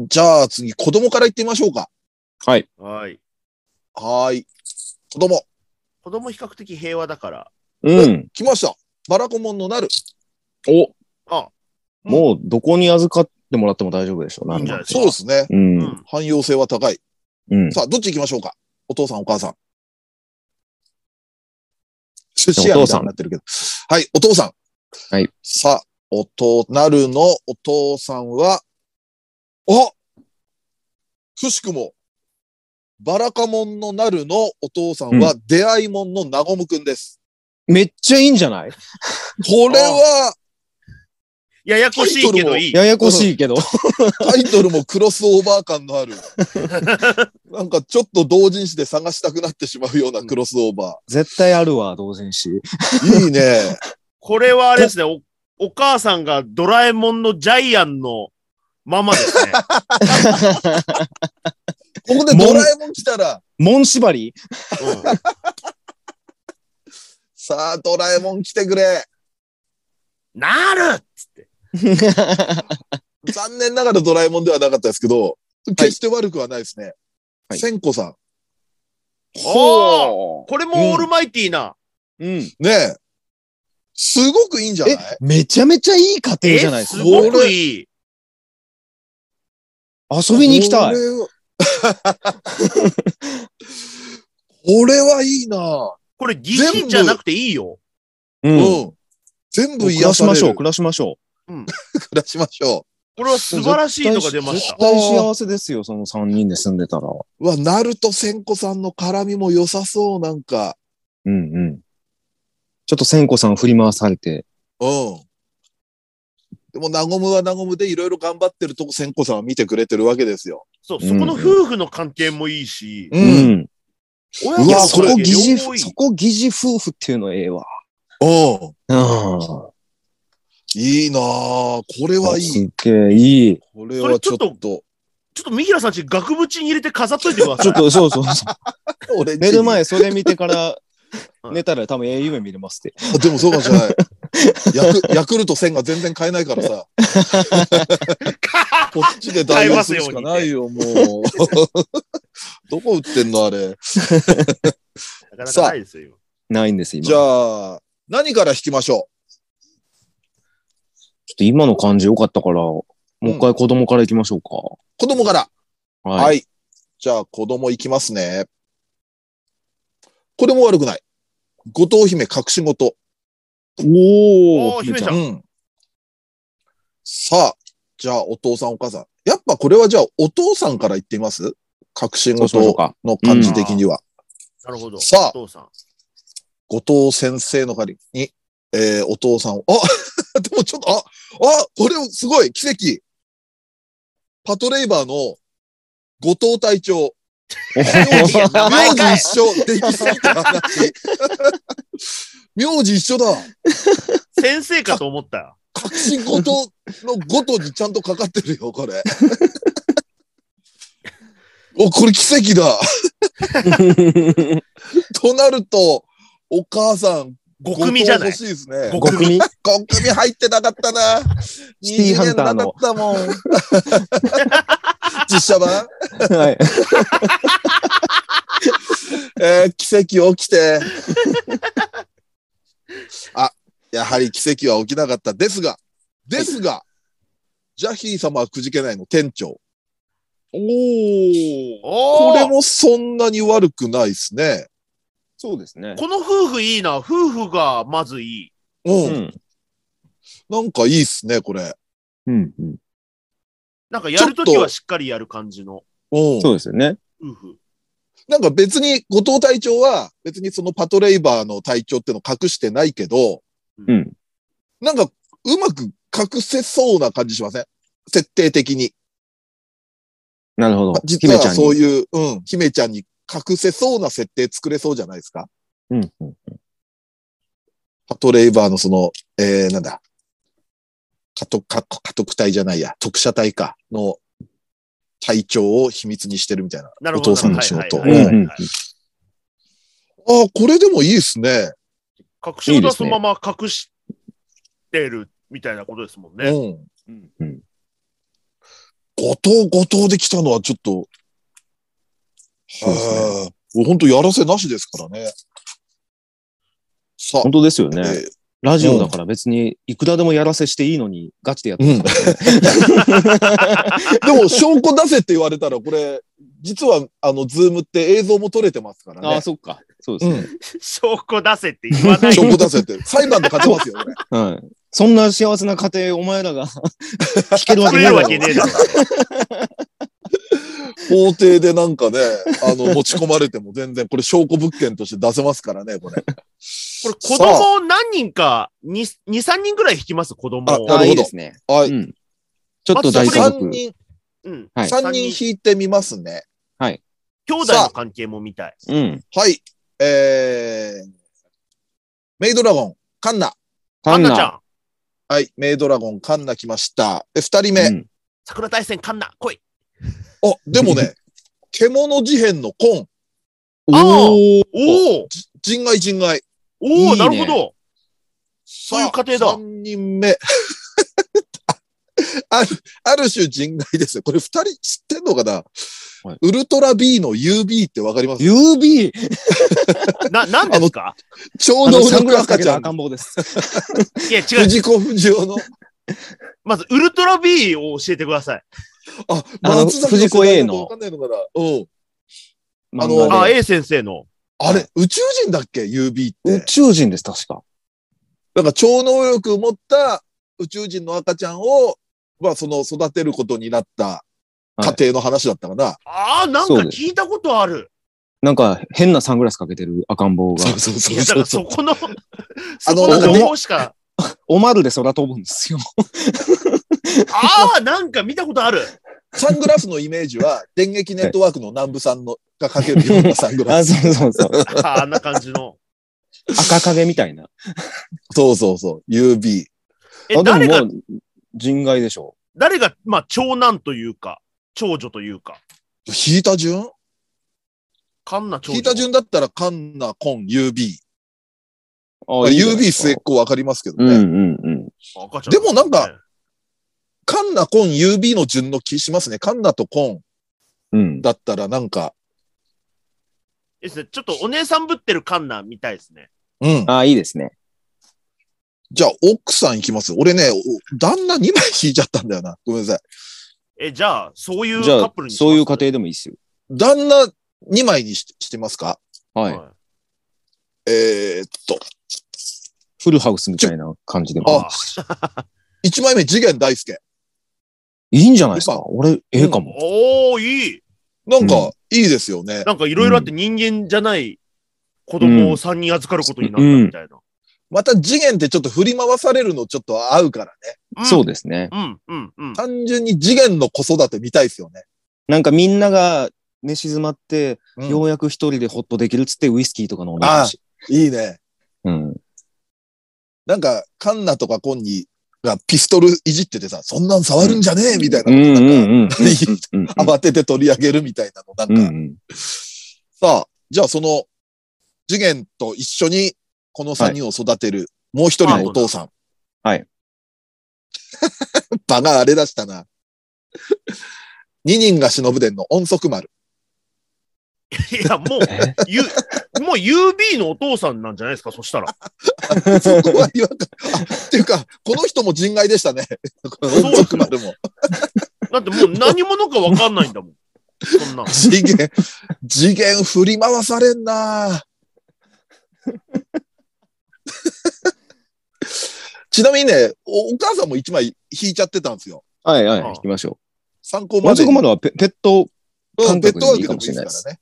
じゃあ次子供から言ってみましょうか。はい。はい。はーい。子供、子供比較的平和だから。うん。来ました。バラコモンのなる。お、あ、もうどこに預かってもらっても大丈夫でしょう。いいんじゃないですそうですね。う。うんん。汎用性は高い。うん。さあ、どっち行きましょうかお父さん、お母さん。寿お司屋みたい父さんになってるけど。はい、お父さん。はい。さあ、おと、なるのお父さんは、あくしくも、バラカモンのなるのお父さんは、出会いもんのなごむくんです。めっちゃいいんじゃない？これは、ややこしいけどいい。ややこしいけど。タイトルもクロスオーバー感のある。[LAUGHS] なんかちょっと同人誌で探したくなってしまうようなクロスオーバ絶対あるわ、同人誌。ー。いいね。[LAUGHS] これはあれですね、お、お母さんがドラえもんのジャイアンのママですね。[LAUGHS] ここでドラえもん来たら、門縛り？うんさあ、ドラえもん来てくれ。なるっつって。[LAUGHS] 残念ながらドラえもんではなかったですけど、決して悪くはないですね。はい千子さん。おーこれもオールマイティーな。うん。ねえ。すごくいいんじゃない？え、めちゃめちゃいい家庭じゃないですか。すごくいい。遊びに行きたいこ。れはこれはいいなこれ疑似じゃなくていいよ。う。うんん。全部暮癒される。らしましょう、暮らしましょ暮らしましょこれは素晴らしいのが出ました。絶対幸せですよ、その3人で住んでたら。う。うわ、ナルト千子さんの絡みも良さそう、なんか。うんうん。ちょっと千子さん振り回されて。うん。でも、なごむはなごむでいろいろ頑張ってるとこ千子さんは見てくれてるわけですよ。そう、そこの夫婦の関係もいいし、う。うんん。親うわそこ疑似、両方いいそこ疑似夫婦っていうのええわ。うん。あいいなぁ。これあ。はいい。すっげえいい。これはちょっそれちょっと。ちょっと三平さんち額縁に入れて飾っといてください。ちょっと、そうそうそう。俺んちに寝る前それ見てからうん寝たら多分ええ夢見れますって。あでもそうかもしれない。ヤクヤクルト1000が全然買えないからさ。[LAUGHS] こっちで代用するしかないよ、もう。[LAUGHS] どこ売ってんのあれ。なかなかないですよ。ないんです、今。じゃあ、何から引きましょちょっと今の感じ良かったから、もう一回子供から行きましょうう子供から。か。はい。はい。じゃあ、子供いきますね。これも悪くない。後藤姫隠し事。おおー姫ちゃんうん。さあ、じゃあ、お父さんお母さん。やっぱこれはじゃあ、お父さんから言ってみます？隠し事か。の感じ的には。なるほど。さあお父さん。後藤先生の代わりに、えー、お父さんを、あ [LAUGHS] でもちょっと、あ、あ、これすごい、奇跡。パトレイバーの後藤隊長。名字一緒。できすぎた話。[LAUGHS] 名字一緒だ。先生かと思ったよ。隠し事のごとにちゃんとかかってるよ、これ。[LAUGHS] お、これ奇跡だ。[LAUGHS] となると、お母さん、五組じゃない？欲しいですね。五5組5組入ってなかったな。[LAUGHS] シティハンターの20年なかったもん。[LAUGHS] 実写版？はい。[LAUGHS] えー奇跡起きて。あ、やはり奇跡は起きなかった。ですが、ですが、ジャヒー様はくじけないの店長。おー。おーこれもそんなに悪くないですね。そうですね。この夫婦いいな。夫婦がまずいい。うん。うん。なんかいいっすね、これ。うん。うんなんかやるときはしっかりやる感じのうん。そうですよね。夫婦。なんか別に後藤隊長は別にそのパトレイバーの隊長っての隠してないけど、うん。なんかうまく隠せそうな感じしません？設定的に。なるほど。実はそうう。いう、うん、姫ちゃんに隠せそうな設定作れそうじゃないですか？うん。うんパトレイバーのその、えー、なんだ？家督、家家督隊じゃないや、特殊隊か、の隊長を秘密にしてるみたいな。なるほど。お父さんの仕事。ああ、これでもいいですね。隠し事はそのまま隠してるみたいなことですもんね。うん。うん。うん。後藤、後藤で来たのはちょっと、そうですねはあもう本当やらせなしですからね。さあ本、当ですよね。えーラジオだから別にいくらでもやらせしていいのにガチでやって [LAUGHS] でも、証拠出せって言われたら、これ、実は、あの、ズームって映像も撮れてますからねああ、。そっか。そうですね。うん。証拠出せって言わない。証拠出せって。裁判で勝てますよ、これ。[LAUGHS] はい。そんな幸せな家庭、お前らが [LAUGHS] 聞けるわけねえだろ。法廷でなんかね、あの、持ち込まれても全然、これ証拠物件として出せますからね、これ。これ子供何人か、2、2 3人ぐらい引きます、子供を。ああ、あなるほどいいですね。はい。うん。ちょっと大家3族。人、うん。はい三人引いてみますね。兄弟の関係も見たい。うん。はい。えー、メイドラゴン、カンナ。カンナちゃん。はい。メイドラゴン、カンナ来ました。で、二人目。うん桜大戦カンナ、来い。あ、でもね、[LAUGHS] 獣事変のコン。ああおーおお人外人外。おおいいねなるほど。そういう過程だ三人目。[LAUGHS] ある、ある種人外ですよ。これ二人知ってんのかな、はいウルトラ B の UB ってわかります？UB! [LAUGHS] な、なんですか？あ超能のサングラスか力赤ちゃん。赤ん坊です。いや、違う。藤子不二雄の。まず、ウルトラ B を教えてください。あ、あの松坂藤子 A のわかんないのかなうん。ああのの、あ、A 先生の。あれ、宇宙人だっけ ?UB っ宇て。宙人です、確か。なんか超能力を持った宇宙人の赤ちゃんを、まあその育てることになった家庭の話だったかな。ああ、なんか聞いたことある。なんか変なサングラスかけてる赤ん坊が、そうそうそうそうからそこの、そあのこのしか。[LAUGHS] おまるで空飛ぶんですよ。ああ、なんか見たことある。サングラスのイメージは、電撃ネットワークの南部さんのがかけるようなサングラ [LAUGHS] あ、ス。そうそうそう。ああんな感じの。赤影みたいな。そうそうそう。UB。え、誰がもも、う人外でしょ誰が、まあ、長男というか、長女というか。引いた順？カンナ長女。引いた順だったらカンナ、コン、UB。う。あいいじゃない UB 末っ子わかりますけどね。うんうんうん。でもなんか、カンナ、コン、UB の順の気しますね。カンナとコンうん。だったらなんか、ですね。ちょっとお姉さんぶってるカンナみたいですね。うん。ああ、いいですね。じゃあ、奥さん行きます。俺ね、お旦那2枚引いちゃったんだよな。ごめんなさい。え、じゃあ、そういうじゃあカップル、にします？そういう家庭でもいいですよ。旦那2枚にししてますか？はい。はえー、っと、フルハウスみたいな感じでも。あ1枚目、次元大介。いいんじゃないですか？俺、ええかも。おー、いい。なんか、いいですよね。なんかいろいろあって人間じゃない子供を3人預かることになったみたいな。また次元ってちょっと振り回されるのちょっと合うからね。んそうですね。うん、うん、うん。単純に次元の子育て見たいですよね。なんかみんなが寝静まって、うんようやく一人でホッとできるっつってウイスキーとか飲んでるし。いいね。うん。なんか、カンナとかコンニがピストルいじっててさ、そんなん触るんじゃねえみたいなうん [LAUGHS] 慌てて取り上げるみたいなの。なんか、うんうん。さあ、じゃあその、次元と一緒に、この3人を育てる、もう一人のお父さん。はい。[LAUGHS] 場が荒れ出したな。二人が忍ぶ伝の音速丸。いや、もう、え？ゆ、もう UB のお父さんなんじゃないですか、そしたら。[LAUGHS] そこは違和感。あ、っていうか、この人も人外でしたね。この音速丸も。だってもう何者かわかんないんだもん。そんな。次元、次元振り回されんなちなみにねお、お母さんも一枚引いちゃってたんですよ。はいはい、あ行きましょ参考までに。速まではペペット、ペットワークでももしれないですいいですからね。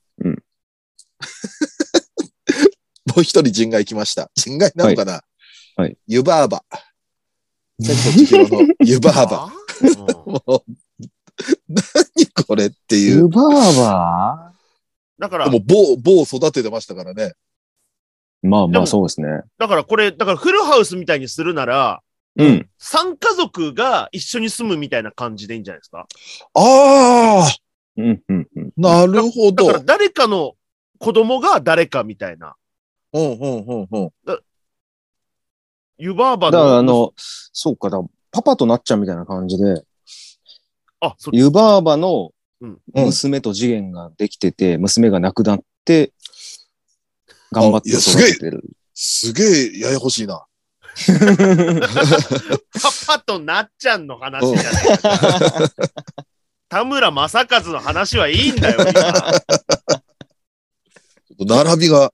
う [LAUGHS] んもう一人人外来ました。人外なのかな？はいはい湯婆婆。千と千尋の湯婆婆。もう、何これっていう。湯婆婆？だからで、も、某、某育ててましたからね。まあまあそうですね。だからこれ、だからフルハウスみたいにするなら、うん。3家族が一緒に住むみたいな感じでいいんじゃないですか？ああ、うんうんうん。なるほど。だから誰かの子供が誰かみたいな。うんうんうんうん。湯婆婆だからあの。の、そうか、だパパとなっちゃうみたいな感じで、あ、そ湯婆婆のうん娘と次元ができてて、娘が亡くなって、頑張ってあいやすげえ育ててる。すげえややこしいな。パパとなっちゃんの話じゃないか。田村正和の話はいいんだよ、今。[LAUGHS] 並びが。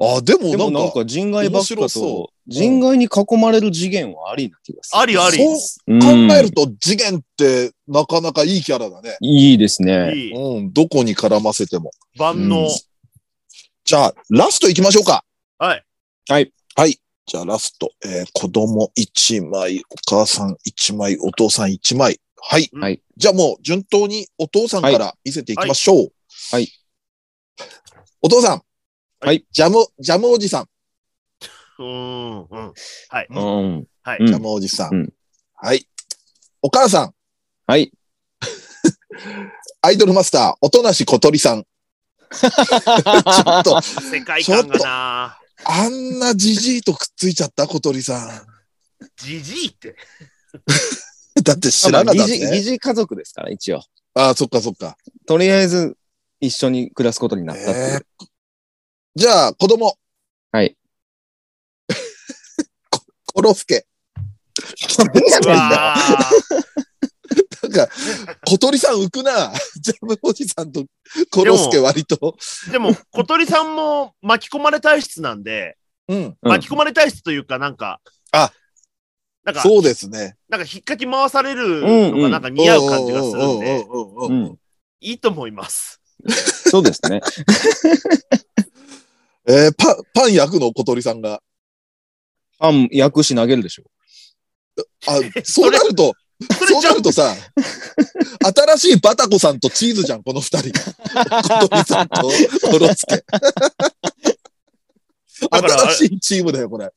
あ、でもでもなか、なんんか人外ばっかと、人外に囲まれる次元はありな気がする。ありあり。そううん考えると次元ってなかなかいいキャラだね。いいですね。いい。うん、どこに絡ませても。万能。うんじゃあ、ラスト行きましょうか。はい。はい。じゃあ、ラスト。えー子供1枚、お母さん1枚、お父さん1枚。はい。はいじゃあもう、順当にお父さんから見せていきましょう。はい。お父さん。はい。ジャム、ジャムおじさん。うーん、うん。はい。うん。はい。うんジャムおじさん。うんはい。お母さん。はい。[LAUGHS] アイドルマスター、おとなし小鳥さん。[LAUGHS] ちょっと、世界観がなあんなじじいとくっついちゃった小鳥さじじいって。ん。[LAUGHS] だって知らなかった疑似、疑ね。似家族ですから、一応。ああ、そっかそっか。とりあえず、一緒に暮らすことになったっていう。えーじゃあ、子供。はい。[LAUGHS] こ、コロスケ。うわ [LAUGHS] なんか、小鳥さん浮くな。[LAUGHS] ジャムおじさんとコロスケ割と。ーでも、小鳥さんも巻き込まれ体質なんで、うん。うん巻き込まれ体質というか、なんか、あ、なんか、そうですね。なんか引っかき回されるのがなんか似合う感じがするんで。いいと思います。そうですね。[LAUGHS] えーパン、パン焼くの小鳥さんが。パン焼くし投げるでしょ。あ、そうなると、そう？なるとさ、新しいバタコさんとチーズじゃん、この二人。小鳥さんとコロスケ。だから新しいチームだよ、これ。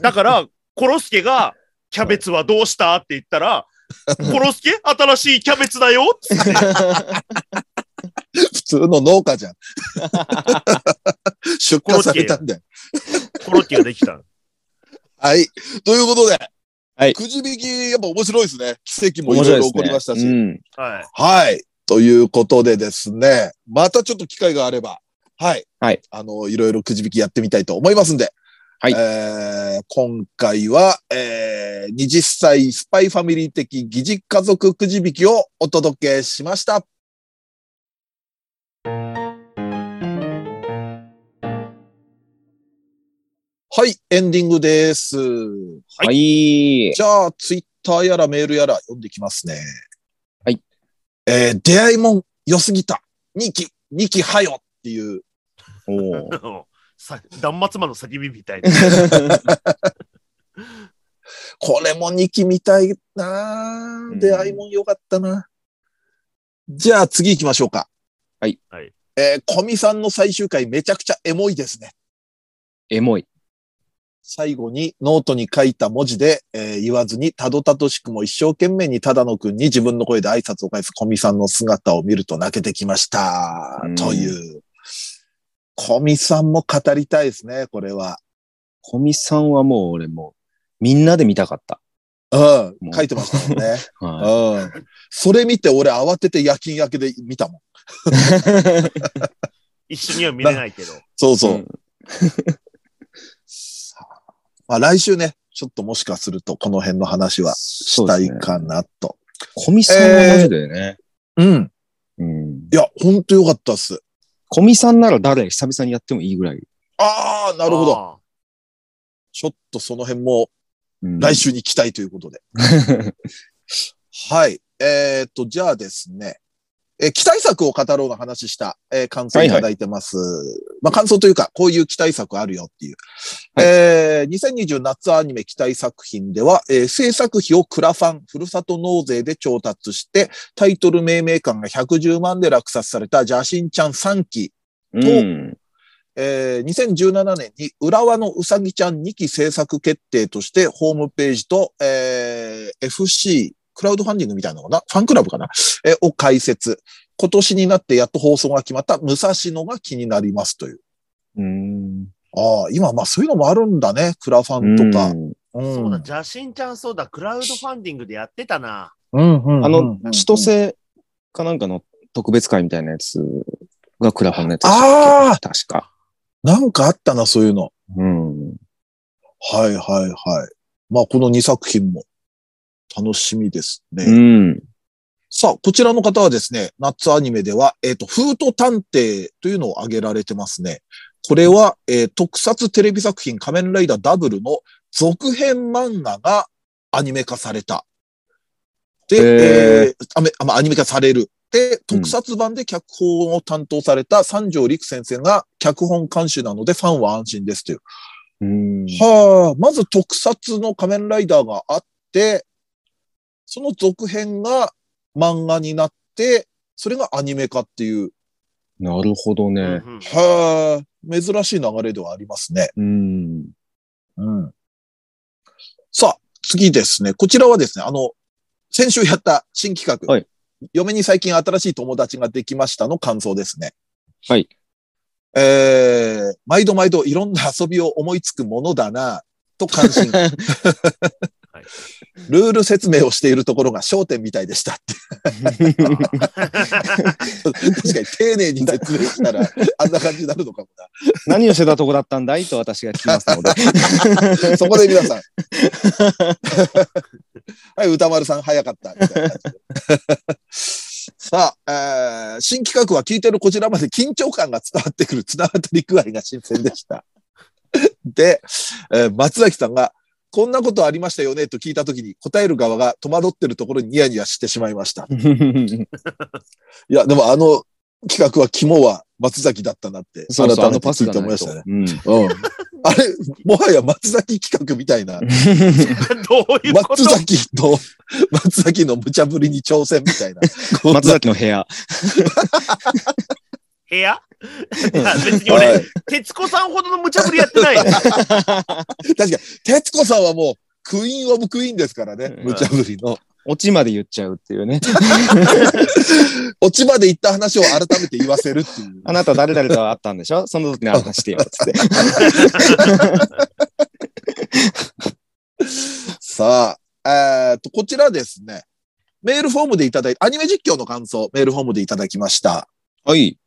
だから、コロスケが、キャベツはどうした？って言ったら、コロスケ？新しいキャベツだよっつって。[LAUGHS] 普通の農家じゃん。[LAUGHS] 出荷されたんだよ。コロッケができた。はい。ということで、はいくじ引き、やっぱ面白いですね。奇跡もいろいろ起こりましたし。うん。はい。はい。ということでですね、またちょっと機会があれば、はい。はい。あの、いろいろくじ引きやってみたいと思いますんで。はいえー今回は、えー、20歳スパイファミリー的疑似家族くじ引きをお届けしました。はい、エンディングです。はい。じゃあ、ツイッターやらメールやら読んできますね。はい。えー、出会いもん良すぎた。2期、2期はよっていう。おー [LAUGHS] さ断末魔の叫びみたいな。[LAUGHS] これも2期見たいなうん出会いもんよかったな。じゃあ次行きましょうか。はい。はい。えー、コミさんの最終回めちゃくちゃエモいですね。エモい。最後にノートに書いた文字で、えー言わずにたどたどしくも一生懸命に只野くんに自分の声で挨拶を返す古見さんの姿を見ると泣けてきましたうん。という。古見さんも語りたいですね、これは。古見さんはもう俺もう、みんなで見たかった。うん書いてましたもんね。[LAUGHS] はうん。それ見て俺慌てて夜勤明けで見たもん。[LAUGHS] 一緒には見れないけど。そうそう。うんまあ来週ね、ちょっともしかするとこの辺の話はしたいかなと。コミさんはマジでね。うん。うん。いや、ほんとよかったっす。コミさんなら誰久々にやってもいいぐらい。ああ、なるほど。あちょっとその辺もうん来週に期待ということで。[LAUGHS] はい。えっ、と、じゃあですね。えー期待作を語ろうの話した、えー感想いただいてます。まあ感想というか、こういう期待作あるよっていう。はいえー2020夏アニメ期待作品では、えー制作費をクラファン、ふるさと納税で調達して、タイトル命名館が110万で落札された邪神ちゃん3期うん。えー2017年に浦和のうさぎちゃん2期制作決定としてホームページと、えー FC、クラウドファンディングみたいなのかな？ファンクラブかな、えーを開設。今年になってやっと放送が決まった武蔵野が気になりますという。うん。ああ、今まあそういうのもあるんだね。クラファンとか。うんうんそうだ、邪神ちゃんそうだ、クラウドファンディングでやってたな。うんうんうんあの、千歳かなんかの特別会みたいなやつがクラファンのやつでしたっけ？確か。なんかあったな、そういうの。うん。はいはいはい。まあこの2作品も楽しみですね。うん。さあ、こちらの方はですね、夏アニメでは、えっ、と、フート探偵というのを挙げられてますね。これは、えー特撮テレビ作品仮面ライダーダブルの続編漫画がアニメ化された。で、へーえーあめあまあアニメ化される。で、特撮版で脚本を担当された三条陸先生が脚本監修なのでファンは安心ですという。うん。はあ、まず特撮の仮面ライダーがあって、その続編が漫画になって、それがアニメ化っていう、なるほどね。うんうんはあ、珍しい流れではありますね。うん。うん。さあ、次ですね。こちらはですね、あの、先週やった新企画。はい嫁に最近新しい友達ができましたの感想ですね。はい。えー、毎度毎度いろんな遊びを思いつくものだな、と感心。[LAUGHS] いルール説明をしているところが焦点みたいでしたって。確かに丁寧に説明したら、[LAUGHS] あんな感じになるのかも何をしてたとこだったんだいと私が聞きますので。な。[LAUGHS] そこで皆さん。[LAUGHS] はい、歌丸さん早かった。みたいな感じでさあ、えー新企画は聞いてるこちらまで緊張感が伝わってくる綱渡り具合が新鮮でした。で、えー松崎さんが、こんなことありましたよねと聞いたときに答える側が戸惑ってるところにニヤニヤしてしまいました。[LAUGHS] いや、でもあの企画は肝は松崎だったなって、そうそう、あの改めて聞いパスがないて思いましたね。。とうん。うん。あれ、もはや松崎企画みたいな、[LAUGHS] どういうこと？松崎の、松崎の無茶ぶりに挑戦みたいな [LAUGHS] 松崎の部屋。部屋？いや別に俺、はい徹子さんほどの無茶ぶりやってないよ。[LAUGHS] 確かに、徹子さんはもう、クイーンオブクイーンですからね、うん無茶ぶりの。オチまで言っちゃうっていうね。[LAUGHS] 落ちまで行った話を改めて言わせるっていう。あなた誰々と会ったんでしょ？その時に話してよ。つって。[LAUGHS] さあ、えーっと、こちらですね、メールフォームでいただいて、アニメ実況の感想、メールフォームでいただきました。はい。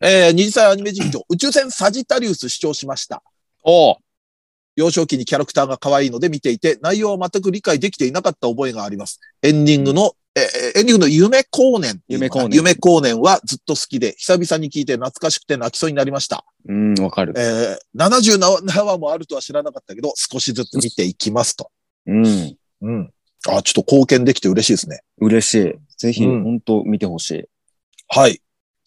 えー、二次祭アニメ実況、[CLEARS THROAT] 宇宙船サジタリウス視聴しました。おう幼少期にキャラクターが可愛いので見ていて、内容は全く理解できていなかった覚えがあります。エンディングの、えーエンディングの夢光年。夢光年夢光年はずっと好きで、久々に聞いて懐かしくて泣きそうになりました。うん、わかる。えー、77話もあるとは知らなかったけど、少しずつ見ていきますと。うん。うん。あ、ちょっと貢献できて嬉しいですね。嬉しい。ぜひ、うん本当見てほしい。はい。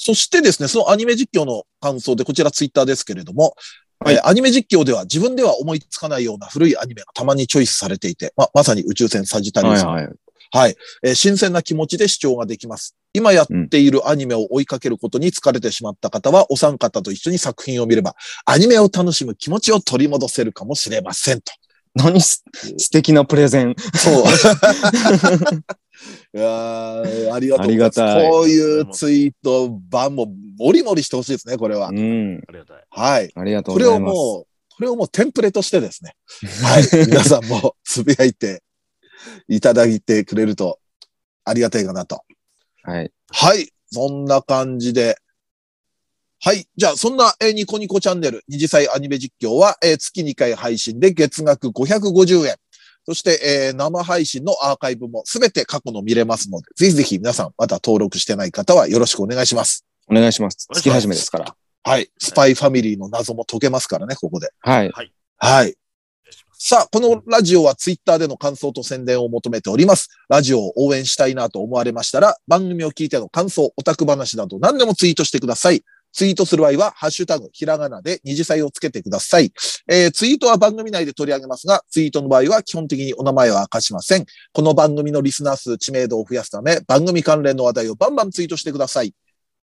そしてですね、そのアニメ実況の感想で、こちらツイッターですけれども、はいえーアニメ実況では自分では思いつかないような古いアニメがたまにチョイスされていて、ままさに宇宙船サジタリウスのはいはい。はい、えー新鮮な気持ちで視聴ができます。今やっているアニメを追いかけることに疲れてしまった方は、お三方と一緒に作品を見れば、アニメを楽しむ気持ちを取り戻せるかもしれませんと。何す素敵なプレゼン。そう。[LAUGHS] いやーありがとうございます。ありがたいこういうツイート版ももりもりしてほしいですね、これはう。ん。ありがたい。はい。ありがとうこれございます。をもう、これをもうテンプレとしてですね。[LAUGHS] はい。皆さんもつぶやいていただいてくれるとありがたいかなと。はい。はい。そんな感じで。はい。じゃあ、そんな、えーニコニコチャンネル、二次祭アニメ実況は、えー月2回配信で月額550円。そして、えー生配信のアーカイブもすべて過去の見れますので、ぜひぜひ皆さん、まだ登録してない方はよろしくお願いします。お願いします。月始めですから。はい。スパイファミリーの謎も解けますからね、ここで。はい。はい。お願いさあ、このラジオはツイッターでの感想と宣伝を求めております。ラジオを応援したいなと思われましたら、番組を聞いての感想、オタク話など何でもツイートしてください。ツイートする場合は、ハッシュタグ、ひらがなで二次祭をつけてください。えーツイートは番組内で取り上げますが、ツイートの場合は基本的にお名前は明かしません。この番組のリスナー数、知名度を増やすため、番組関連の話題をバンバンツイートしてください。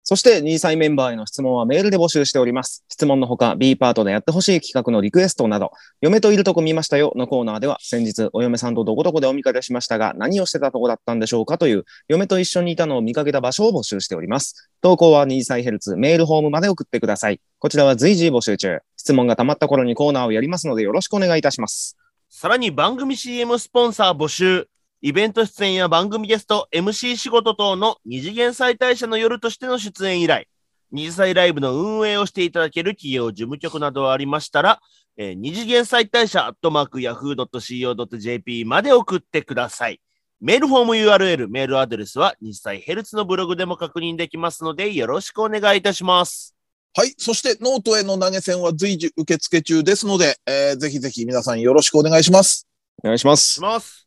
そして、2歳メンバーへの質問はメールで募集しております。質問のほか、B パートでやってほしい企画のリクエストなど、嫁といるとこ見ましたよのコーナーでは、先日、お嫁さんとどこどこでお見かけしましたが、何をしてたとこだったんでしょうかという、嫁と一緒にいたのを見かけた場所を募集しております。投稿は2歳ヘルツメールホームまで送ってください。こちらは随時募集中。質問が溜まった頃にコーナーをやりますので、よろしくお願いいたします。さらに番組 CM スポンサー募集。イベント出演や番組ゲスト、MC 仕事等の二次元妻帯者の夜としての出演依頼。二次妻ライブの運営をしていただける企業事務局などありましたら、えー二次元妻帯者アットマーク yahoo.co.jp まで送ってください。メールフォーム URL、メールアドレスは二次妻ヘルツのブログでも確認できますので、よろしくお願いいたします。はい。そして、ノートへの投げ銭は随時受付中ですので、えーぜひぜひ皆さんよろしくお願いします。お願いしましす。ます。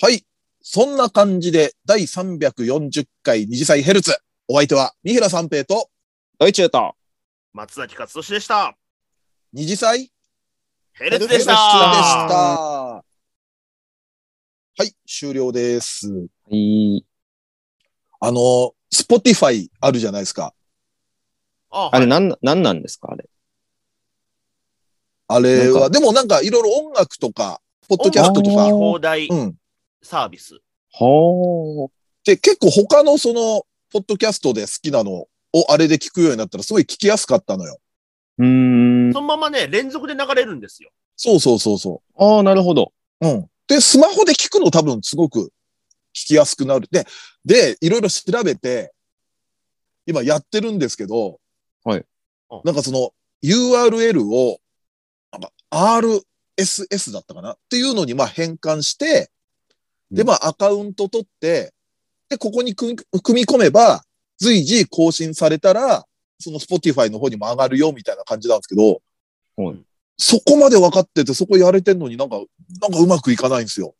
はい。そんな感じで、第340回二次妻ヘルツ。お相手は、三平三平と、ドイチューと、松崎勝利でした。二次妻？ヘルツでした。ヘルツでした。はい、終了です。はい。あの、 Spotify あるじゃないですか。ああれ、なん、なんなんですかあれ？あれは、なんかでもなんかいろいろ音楽とか、ポッドキャストとかあー、放題うん。サービス。はで、結構他のその、ポッドキャストで好きなのをあれで聞くようになったらすごい聞きやすかったのよ。うーん。そのままね、連続で流れるんですよ。そうそうそうそああ、なるほど。う。うん。で、スマホで聞くの多分すごく聞きやすくなる。で、で、いろいろ調べて、今やってるんですけど、はいうん。なんかその URL を、なんか RSS だったかな？っていうのにまあ変換して、で、うんまあアカウント取って、で、ここに組み込めば、随時更新されたら、その Spotify の方にも上がるよみたいな感じなんですけど、はいそこまで分かってて、そこやれてんのになんか、なんかうまくいかないんですよ。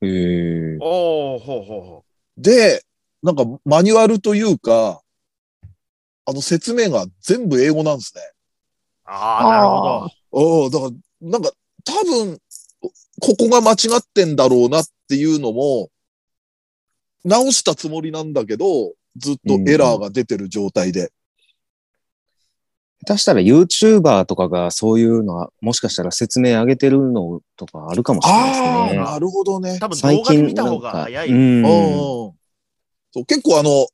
へえ。おー、ほうほうほで、なんかマニュアルというか、あの説明が全部英語なんですね。う。ああ、なるほど。おおだから、なんか多分、ここが間違ってんだろうなっていうのも、直したつもりなんだけど、ずっとエラーが出てる状態で。下手したら YouTuber とかがそういうのは、もしかしたら説明上げてるのとかあるかもしれないですああ、ね。なるほどね。多分最動画で近見た方が早い。うん。うんそう結構あの、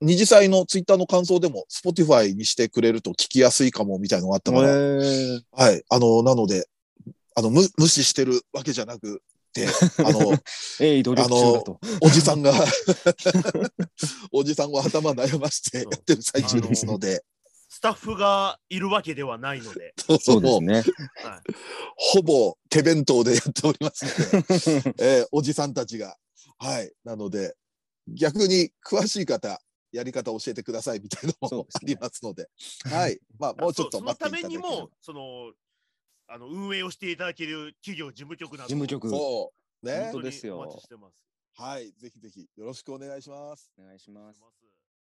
二次祭のツイッターの感想でも、Spotify にしてくれると聞きやすいかもみたいのがあったから、はい。あの、なので、あの、無無視してるわけじゃなく、あの、[LAUGHS] えい、努力中だと。おじさんが、[LAUGHS] おじさんを頭悩ましてやってる最中ですので、スタッフがいるわけではないので。そうですね。は [LAUGHS] いほぼ手弁当でやっておりますので、えーおじさんたちが。はい。なので、逆に詳しい方、やり方を教えてくださいみたいなのもありますので、はい。まあ、もうちょっとそその待ってたいただければめにも、その、あの、運営をしていただける企業事務局など事務局。そう。ね本。当ですよお待ちしてます。はい。ぜひぜひよろしくお願いします。お願いします。ます